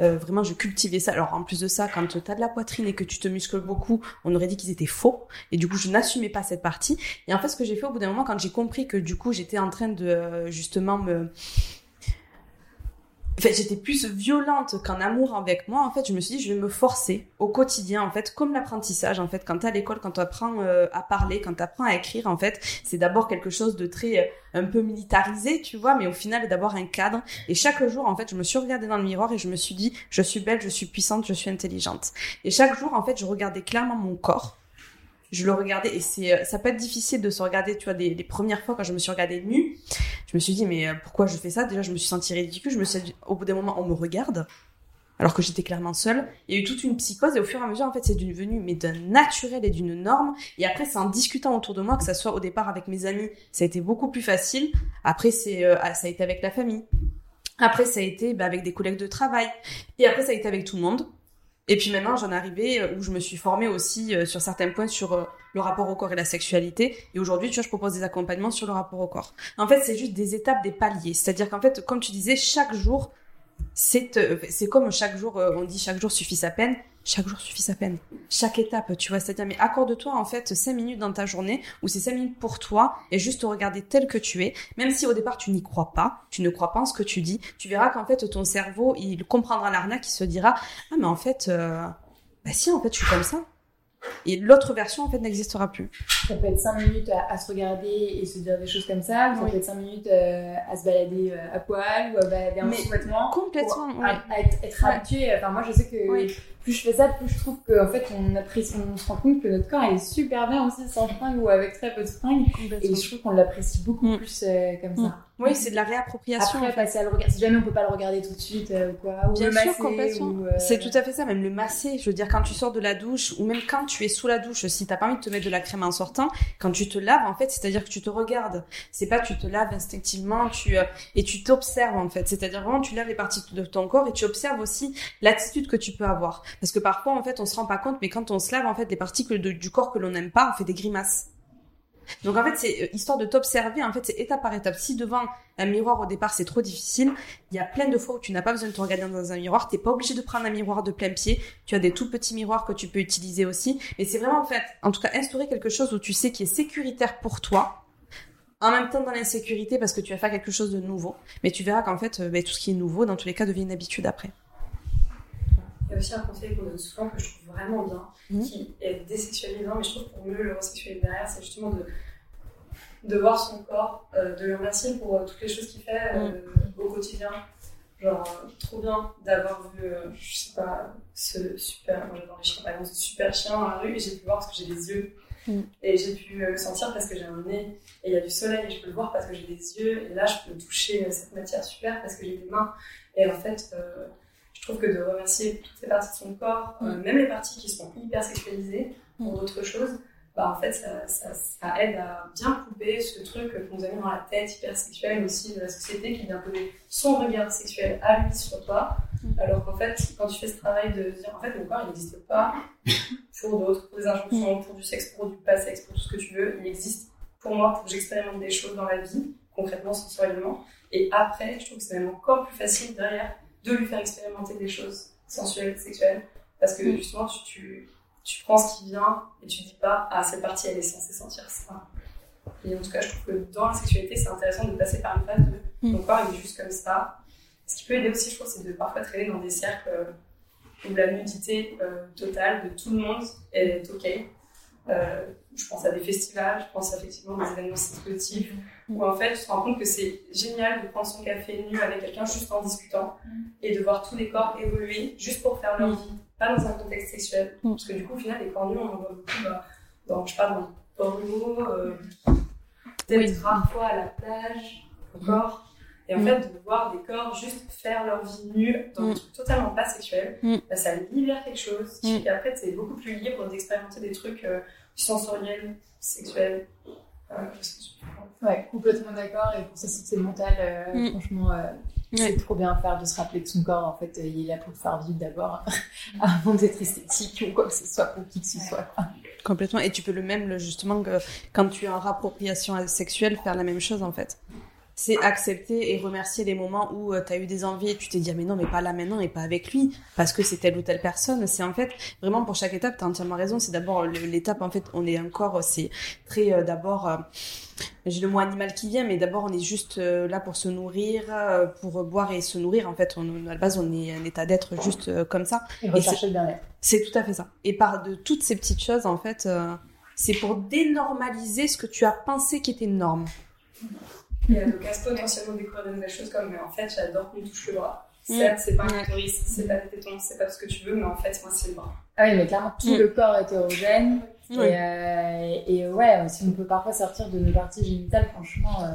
Euh, vraiment, je cultivais ça. Alors en plus de ça, quand tu as de la poitrine et que tu te muscles beaucoup, on aurait dit qu'ils étaient faux. Et du coup, je n'assumais pas cette partie. Et en fait, ce que j'ai fait au bout d'un moment, quand j'ai compris que du coup, j'étais en train de euh, justement me... En fait, j'étais plus violente qu'en amour avec moi. En fait, je me suis dit, je vais me forcer au quotidien, en fait, comme l'apprentissage. En fait, quand t'es à l'école, quand tu apprends euh, à parler, quand tu apprends à écrire, en fait, c'est d'abord quelque chose de très euh, un peu militarisé, tu vois, mais au final, d'abord un cadre. Et chaque jour, en fait, je me suis regardée dans le miroir et je me suis dit, je suis belle, je suis puissante, je suis intelligente. Et chaque jour, en fait, je regardais clairement mon corps. Je le regardais et c'est, euh, ça peut être difficile de se regarder, tu vois, des, premières fois quand je me suis regardée nue, je me suis dit, mais euh, pourquoi je fais ça? Déjà, je me suis sentie ridicule. Je me suis dit, au bout d'un moment, on me regarde, alors que j'étais clairement seule. Il y a eu toute une psychose et au fur et à mesure, en fait, c'est devenu mais d'un naturel et d'une norme. Et après, c'est en discutant autour de moi, que ça soit au départ avec mes amis, ça a été beaucoup plus facile. Après, c'est, euh, ça a été avec la famille. Après, ça a été bah, avec des collègues de travail. Et après, ça a été avec tout le monde. Et puis maintenant, j'en arrivais euh, où je me suis formée aussi euh, sur certains points sur euh, le rapport au corps et la sexualité. Et aujourd'hui, tu vois, je propose des accompagnements sur le rapport au corps. En fait, c'est juste des étapes, des paliers. C'est-à-dire qu'en fait, comme tu disais, chaque jour, c'est comme chaque jour, on dit chaque jour suffit sa peine. Chaque jour suffit sa peine. Chaque étape, tu vois, c'est-à-dire, mais accorde-toi en fait 5 minutes dans ta journée où c'est 5 minutes pour toi et juste te regarder tel que tu es. Même si au départ tu n'y crois pas, tu ne crois pas en ce que tu dis, tu verras qu'en fait ton cerveau, il comprendra l'arnaque, il se dira, ah mais en fait, euh, bah si, en fait, je suis comme ça. Et l'autre version, en fait, n'existera plus. Ça peut être 5 minutes à, à se regarder et se dire des choses comme ça, ou ça Oui. peut être 5 minutes euh, à se balader euh, à poil ou à balader en sous-vêtements. Complètement, ou ouais. à, à être, être Ouais. habitué. Enfin, moi, je sais que Oui. plus je fais ça, plus je trouve qu'en fait, on, apprécie, on se rend compte que notre corps est super bien aussi sans fringues ou avec très peu de fringues. Et je trouve qu'on l'apprécie beaucoup Mm. plus euh, comme ça. Oui, c'est de la réappropriation. Après, passer à le regarder. Si jamais on peut pas le regarder tout de suite euh, ou quoi, ou Bien sûr, complètement. euh, C'est tout à fait ça, même le masser. Je veux dire, quand tu sors de la douche, ou même quand tu es sous la douche, si t'as pas envie de te mettre de la crème en sortant, quand tu te laves, en fait, c'est-à-dire que tu te regardes. C'est pas tu te laves instinctivement, tu euh, et tu t'observes en fait. C'est-à-dire vraiment, tu laves les parties de ton corps et tu observes aussi l'attitude que tu peux avoir. Parce que parfois, en fait, on se rend pas compte, mais quand on se lave, en fait, des parties que de- du corps que l'on n'aime pas, on fait des grimaces. Donc en fait, c'est euh, histoire de t'observer. En fait, c'est étape par étape. Si devant un miroir au départ c'est trop difficile, il y a plein de fois où tu n'as pas besoin de te regarder dans un miroir. T'es pas obligé de prendre un miroir de plein pied. Tu as des tout petits miroirs que tu peux utiliser aussi. Mais c'est vraiment en fait, en tout cas, instaurer quelque chose où tu sais qui est sécuritaire pour toi. En même temps dans l'insécurité parce que tu vas faire quelque chose de nouveau. Mais tu verras qu'en fait, euh, ben, tout ce qui est nouveau, dans tous les cas, devient une habitude après. Il y a aussi un conseil qu'on donne souvent que je trouve vraiment bien, Mhm. qui est désexualisant, mais je trouve pour mieux le resexualiser derrière, c'est justement de, de voir son corps, euh, de le remercier pour euh, toutes les choses qu'il fait euh, au quotidien. Genre, trop bien d'avoir vu, je sais pas, ce super, moi j'adore les chiens, par exemple, ce super chien dans la rue, et j'ai pu voir parce que j'ai des yeux. Mhm. Et j'ai pu le sentir parce que j'ai un nez, et il y a du soleil, et je peux le voir parce que j'ai des yeux, et là je peux toucher cette matière super parce que j'ai des mains. Et en fait, euh, trouve que de remercier toutes ces parties de son corps, euh, même les parties qui sont hyper sexualisées pour d'autres choses, bah en fait ça, ça, ça aide à bien couper ce truc qu'on nous a mis dans la tête hyper sexuel aussi de la société qui vient poser son regard sexuel à lui sur toi. Alors qu'en fait, quand tu fais ce travail de dire en fait mon corps il n'existe pas (laughs) pour d'autres, pour des injonctions, pour du sexe, pour du pas sexe, pour tout ce que tu veux, il existe pour moi pour que j'expérimente des choses dans la vie, concrètement, sensoriellement. Et après, je trouve que c'est même encore plus facile derrière de lui faire expérimenter des choses sensuelles, sexuelles. Parce que justement, tu, tu, tu prends ce qui vient et tu dis pas, ah, cette partie, elle est censée sentir ça. Et en tout cas, je trouve que dans la sexualité, c'est intéressant de passer par une phase de Mm. mon corps, il est juste comme ça. Ce qui peut aider aussi, je trouve, c'est de parfois traîner dans des cercles euh, où la nudité euh, totale de tout le monde est OK. Euh, je pense à des festivals, je pense effectivement à des événements collectifs, où en fait, tu te rends compte que c'est génial de prendre son café nu avec quelqu'un juste en discutant et de voir tous les corps évoluer juste pour faire leur vie, pas dans un contexte sexuel. Parce que du coup, au final, les corps nus, on en voit beaucoup bah, dans, je sais pas, dans le porno, euh, peut-être parfois à la plage, encore. Et en fait, de voir des corps juste faire leur vie nue dans un truc totalement pas sexuel, bah, ça libère quelque chose. Et après, c'est beaucoup plus libre d'expérimenter des trucs euh, sensoriels, sexuels. Euh, Ouais, complètement d'accord. Et pour sa santé mentale, euh, Mm. franchement, euh, c'est trop bien à faire de se rappeler que son corps, en fait, euh, il est là pour le faire vivre d'abord, (laughs) avant d'être esthétique ou quoi que ce soit pour qui que ce soit. quoi. Complètement. Et tu peux le même, justement, que quand tu es en rappropriation sexuelle, faire la même chose, en fait. C'est accepter et remercier les moments où tu as eu des envies et tu t'es dit, ah, mais non, mais pas là maintenant et pas avec lui, parce que c'est telle ou telle personne. C'est en fait, vraiment pour chaque étape, tu as entièrement raison. C'est d'abord l'étape, en fait, on est encore, c'est très euh, d'abord, euh, j'ai le mot animal qui vient, mais d'abord on est juste euh, là pour se nourrir, euh, pour boire et se nourrir. En fait, on, à la base, on est un état d'être juste euh, comme ça. Et rechercher le bien-être. C'est tout à fait ça. Et par de toutes ces petites choses, en fait, euh, c'est pour dénormaliser ce que tu as pensé qui était norme. Il y a donc à se potentiellement découvrir de nouvelles choses comme, mais en fait, j'adore qu'on me touche le bras. Mm. Certes, c'est pas un clitoris, c'est pas des tétons, c'est pas tout ce que tu veux, mais en fait, moi, c'est le bras. Ah oui, mais clairement, tout Mm. le corps est hétérogène. Et, euh, et ouais, si on peut parfois sortir de nos parties génitales, franchement, euh,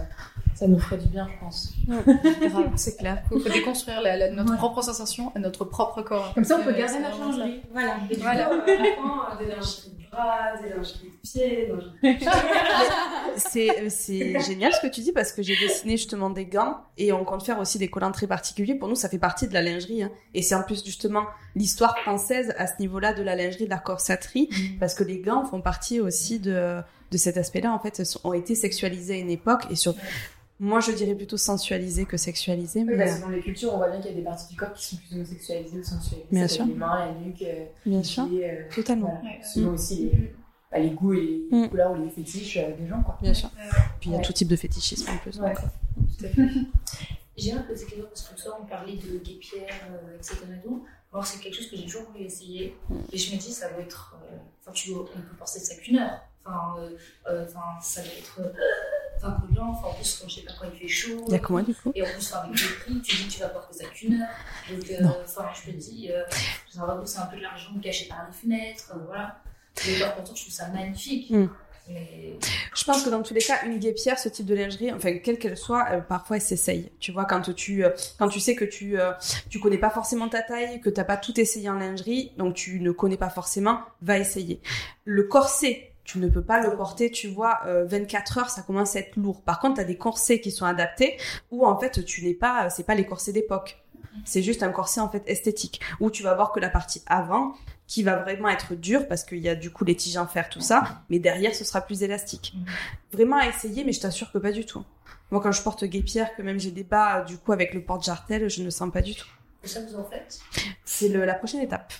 ça nous ferait du bien, je pense. (laughs) C'est clair. Il faut déconstruire la- la- notre propre sensation et notre propre corps. Comme ça, on peut Euh, garder notre vraiment ça. lingerie. Voilà. Et Voilà. coup, des lingeries de bras, des lingeries de pieds, des lingeries (laughs) C'est euh, c'est génial ce que tu dis parce que j'ai dessiné justement des gants et on compte faire aussi des collants très particuliers. Pour nous, ça fait partie de la lingerie. hein. Et c'est en plus justement l'histoire française à ce niveau-là de la lingerie, de la corsetterie, parce que les gants font partie aussi de, de cet aspect-là. En fait, ont été sexualisés à une époque et sur... Moi, je dirais plutôt sensualisés que sexualisés. Oui, Mais, parce que dans les cultures, on voit bien qu'il y a des parties du corps qui sont plus homosexualisées ou sensualisées. Bien sûr. Les mains, la nuque, euh, bien sûr, euh, totalement. voilà. Ouais. Selon aussi les, bah, les goûts et les Mm. couleurs ou les fétiches euh, des gens, quoi. Bien sûr. Puis il y a Ouais. tout type de fétichisme en plus. Ouais. donc. (laughs) J'ai un peu question parce que tout ça, on parlait de guépière, euh, etc. et tout. Alors, c'est quelque chose que j'ai toujours voulu essayer. Et je me dis, ça doit être. euh, Enfin, tu on peut penser ça qu'une heure. Enfin, euh, euh, ça doit être. Enfin, collant. Enfin, en plus, quand je sais pas quand il fait chaud. Il y a moi du coup? Et en plus, avec le prix, tu dis que tu vas porter ça qu'une heure. Donc, euh, enfin, je me dis, euh, c'est un peu de l'argent caché par les fenêtres. euh, voilà. Mais par contre, je trouve ça magnifique. Mm. Mais Je pense que dans tous les cas, une guépière, ce type de lingerie, enfin quelle qu'elle soit, euh, parfois elle s'essaye. Tu vois, quand tu euh, quand tu sais que tu euh, tu connais pas forcément ta taille, que t'as pas tout essayé en lingerie, donc tu ne connais pas forcément, va essayer. Le corset, tu ne peux pas le porter, tu vois, euh, 24 heures, ça commence à être lourd. Par contre, tu as des corsets qui sont adaptés où en fait tu n'es pas, c'est pas les corsets d'époque. C'est juste un corset en fait esthétique où tu vas voir que la partie avant qui va vraiment être dure parce qu'il y a du coup les tiges en fer tout ça, mais derrière ce sera plus élastique. Vraiment à essayer, mais je t'assure que pas du tout. Moi quand je porte guépière, que même j'ai des bas du coup avec le porte-jartel, je ne sens pas du tout. et ça, vous en faites? C'est la prochaine étape.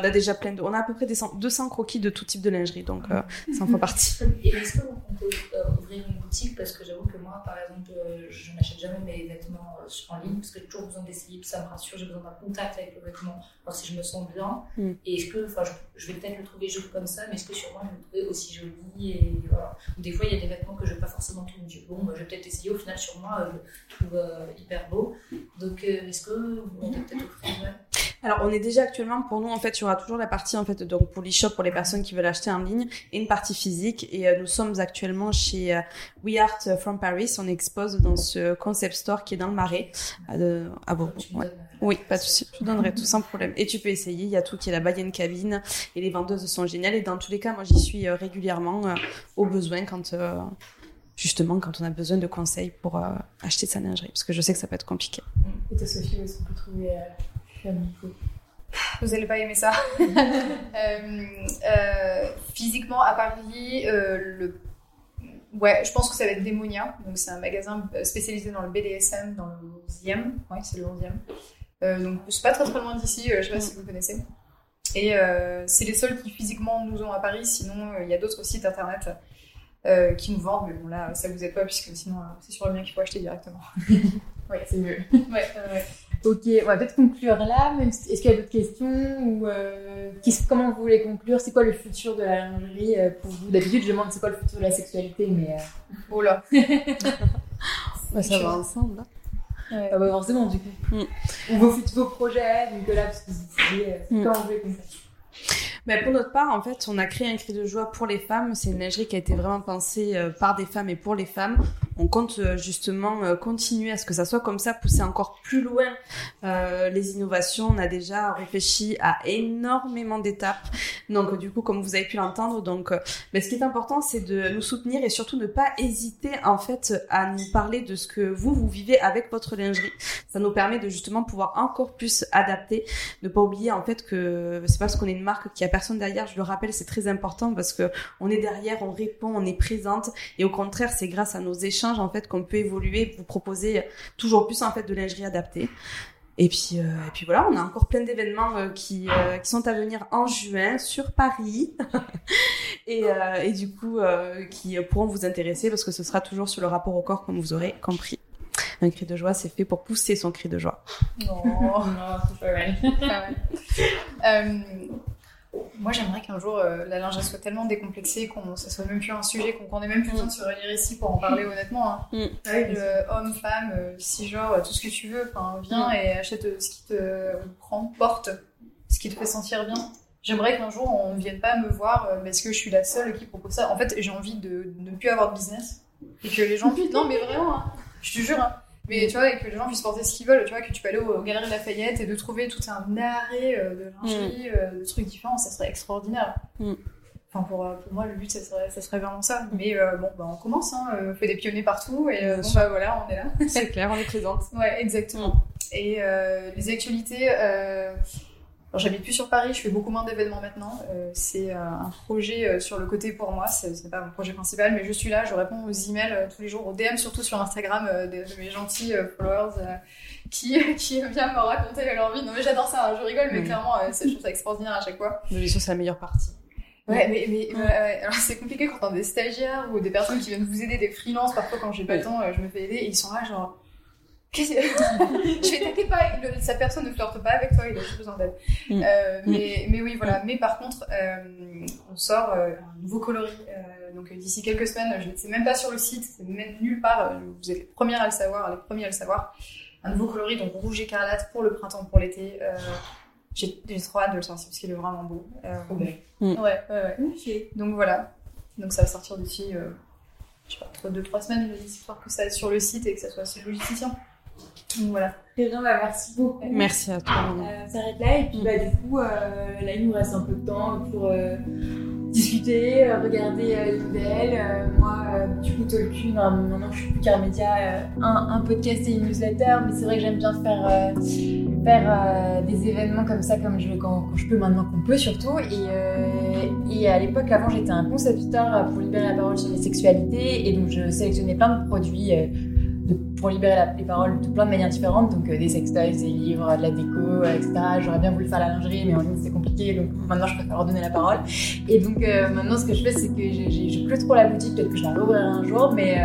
On a déjà plein de... On a à peu près des cent- 200 croquis de tout type de lingerie, donc euh, ça en fait partie. (laughs) Et est-ce qu'on peut euh, ouvrir une boutique? Parce que j'avoue que moi, par exemple, euh, je n'achète jamais mes vêtements euh, en ligne parce que j'ai toujours besoin d'essayer, puis ça me rassure, j'ai besoin d'un contact avec le vêtement, voir si je me sens bien. Mm. Et est-ce que, enfin, je, je vais peut-être le trouver joli comme ça, mais est-ce que sur moi, je vais le trouver aussi joli et voilà. Des fois, il y a des vêtements que je vais pas forcément trouver du bon, bah, je vais peut-être essayer, au final, sur moi, je le trouve euh, hyper beau. Donc, euh, est-ce que vous peut-être offrir ouais. Alors on est déjà actuellement, pour nous en fait, il y aura toujours la partie en fait, donc pour l'e-shop, pour les personnes qui veulent acheter en ligne, et une partie physique. Et euh, nous sommes actuellement chez euh, We Art from Paris, on expose dans ce concept store qui est dans le Marais, à, de- à Ouais. donnes, euh, Oui, pas de souci. Je te donnerai tout sans problème. Et tu peux essayer. Il y a tout qui est là-bas. Il y a une cabine et les vendeuses sont géniales. Et dans tous les cas, moi, j'y suis euh, régulièrement euh, au besoin quand, euh, justement, quand on a besoin de conseils pour euh, acheter sa lingerie. Parce que je sais que ça peut être compliqué. Et toi, Sophie, où est-ce qu'on peut trouver Vous allez pas aimer ça. (laughs) Euh, euh, physiquement, à Paris, euh, le... ouais, je pense que ça va être Démonia. Donc, c'est un magasin spécialisé dans le BDSM dans le 11e. Ouais, c'est le 11e. Euh, donc, c'est pas très très loin d'ici. euh, je sais pas si vous connaissez. Et euh, c'est les seuls qui physiquement nous ont à Paris. Sinon, il y a d'autres sites internet qui nous vendent. Mais bon, là, ça vous aide pas puisque sinon, c'est sur le mien qu'il faut acheter directement. (laughs) Ouais, c'est mieux. Ouais, ouais. Ok, on va peut-être conclure là. même si- Est-ce qu'il y a d'autres questions ou euh, comment vous voulez conclure? C'est quoi le futur de la lingerie euh, pour vous? D'habitude, je demande c'est quoi le futur de la sexualité, mais euh, Oh là. (laughs) Bah, ça va ensemble. hein. Ouais. pas forcément du coup. Mm. Ou vos, vos projets, donc là, parce que vous disiez, euh, Mm. comment vous voulez conclure Mais pour notre part, en fait, on a créé un cri de joie pour les femmes. C'est une lingerie qui a été vraiment pensée euh, par des femmes et pour les femmes. On compte euh, justement euh, continuer à ce que ça soit comme ça, pousser encore plus loin euh, les innovations. On a déjà réfléchi à énormément d'étapes. Donc, du coup, comme vous avez pu l'entendre, donc, mais ce qui est important, c'est de nous soutenir et surtout ne pas hésiter en fait à nous parler de ce que vous vous vivez avec votre lingerie. Ça nous permet de justement pouvoir encore plus adapter ne pas oublier en fait que c'est parce qu'on est une marque qu'il y a personne derrière. Je le rappelle, c'est très important parce que on est derrière, on répond, on est présente et au contraire, c'est grâce à nos échanges en fait qu'on peut évoluer, vous proposer toujours plus en fait de lingerie adaptée. Et puis, euh, et puis voilà, on a encore plein d'événements euh, qui, euh, qui sont à venir en juin sur Paris (laughs) et, euh, et du coup euh, qui pourront vous intéresser parce que ce sera toujours sur le rapport au corps comme vous aurez compris. Un cri de joie, c'est fait pour pousser son cri de joie. Non. Non, c'est pas mal. (laughs) Ah ouais. Moi, j'aimerais qu'un jour euh, la lingerie soit tellement décomplexée qu'on ça soit même plus un sujet, qu'on qu'on ait même plus besoin de se réunir ici pour en parler (laughs) honnêtement. Hein. Mm. Euh, homme, femme, euh, cisgenre, tout ce que tu veux. Enfin, viens et achète euh, ce qui te prend, porte ce qui te fait sentir bien. J'aimerais qu'un jour on ne vienne pas me voir euh, parce que je suis la seule qui propose ça. En fait, j'ai envie de, de ne plus avoir de business et que les gens (laughs) puissent. Non, mais vraiment, hein. je te jure. hein. Mais tu vois, et que les gens puissent porter ce qu'ils veulent, tu vois, que tu peux aller au, aux Galeries Lafayette et de trouver tout un arrêt euh, de lingerie, euh, de trucs différents, ça serait extraordinaire. Mm. Enfin, pour, euh, pour moi, le but, ça serait, ça serait vraiment ça. Mais euh, bon, bah, on commence, hein, on fait des pionniers partout, et bon, bah voilà, on est là. C'est clair, on est présente. (laughs) Ouais, exactement. Et euh, les actualités, alors j'habite plus sur Paris, je fais beaucoup moins d'événements maintenant. Euh, c'est euh, un projet euh, sur le côté pour moi, c'est c'est pas mon projet principal, mais je suis là, je réponds aux emails tous les jours, aux DM, surtout sur Instagram, de, de mes gentils followers qui, (laughs) qui viennent me raconter leur vie. Non mais j'adore ça, hein, je rigole, mais Mhm. clairement, c'est- je trouve ça extraordinaire à chaque fois. Mais c'est la meilleure partie. Ouais, mais, mais alors c'est compliqué quand on a des stagiaires ou des personnes qui viennent vous aider, des freelances. Parfois, quand j'ai pas le temps, je me fais aider et ils sont là, genre. (laughs) Je fais t'inquiète pas, le- sa personne ne flirte pas avec toi, il a juste besoin d'aide. Mm. Euh, mais, mais oui, voilà. Mais par contre, euh, on sort euh, un nouveau coloris. euh, donc d'ici quelques semaines, je ne sais même pas sur le site, c'est même nulle part. euh, Vous êtes les premières à le savoir, les premiers à le savoir. Un nouveau coloris, donc rouge écarlate pour le printemps, pour l'été. Euh, j'ai j'ai trop hâte de le sortir parce qu'il est vraiment beau. Euh, Trop bien. Mm. Ouais, ouais, ouais. Donc voilà. Donc ça va sortir d'ici, euh, je sais pas, 2-3 semaines, histoire que ça aille sur le site et que ça soit assez logisticien. Donc voilà. Très bien, bah, merci beaucoup. Merci à toi. Euh, on s'arrête là et puis bah, du coup euh, là il nous reste un peu de temps pour euh, discuter, euh, regarder les nouvelles. Moi du coup Tolkien, hein, maintenant je suis plus qu'un média, un, un podcast et une newsletter, mais c'est vrai que j'aime bien faire, faire des événements comme ça comme je, quand, quand je peux maintenant qu'on peut surtout. Et, et à l'époque avant j'étais un concepteur pour libérer la parole sur les sexualités et donc je sélectionnais plein de produits. Pour libérer la- les paroles de plein de manières différentes, donc euh, des sextoys, des livres, de la déco, euh, etc. J'aurais bien voulu faire la lingerie, mais en ligne c'est compliqué, donc maintenant je préfère leur donner la parole. Et donc euh, maintenant ce que je fais, c'est que j'ai- plus trop la boutique, peut-être que je la rouvrirai un jour, mais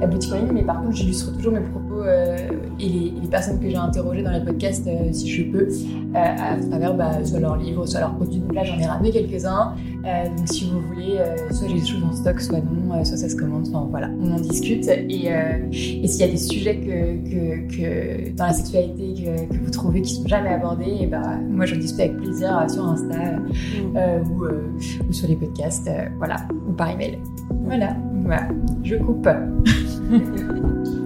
la boutique en ligne, mais par contre j'illustre toujours mes propos euh, et, les, personnes que j'ai interrogées dans les podcasts, euh, si je peux, euh, à travers bah, soit leurs livres, soit leurs produits. Donc là j'en ai ramené quelques-uns. Donc si vous voulez, soit j'ai des choses en stock, soit non, soit ça se commande, enfin voilà, on en discute. Et, et s'il y a des sujets que, que, que dans la sexualité que, que vous trouvez qui sont jamais abordés, et ben moi j'en discute avec plaisir sur Insta euh, ou, ou sur les podcasts, voilà, ou par email. Voilà, voilà, je coupe. (laughs)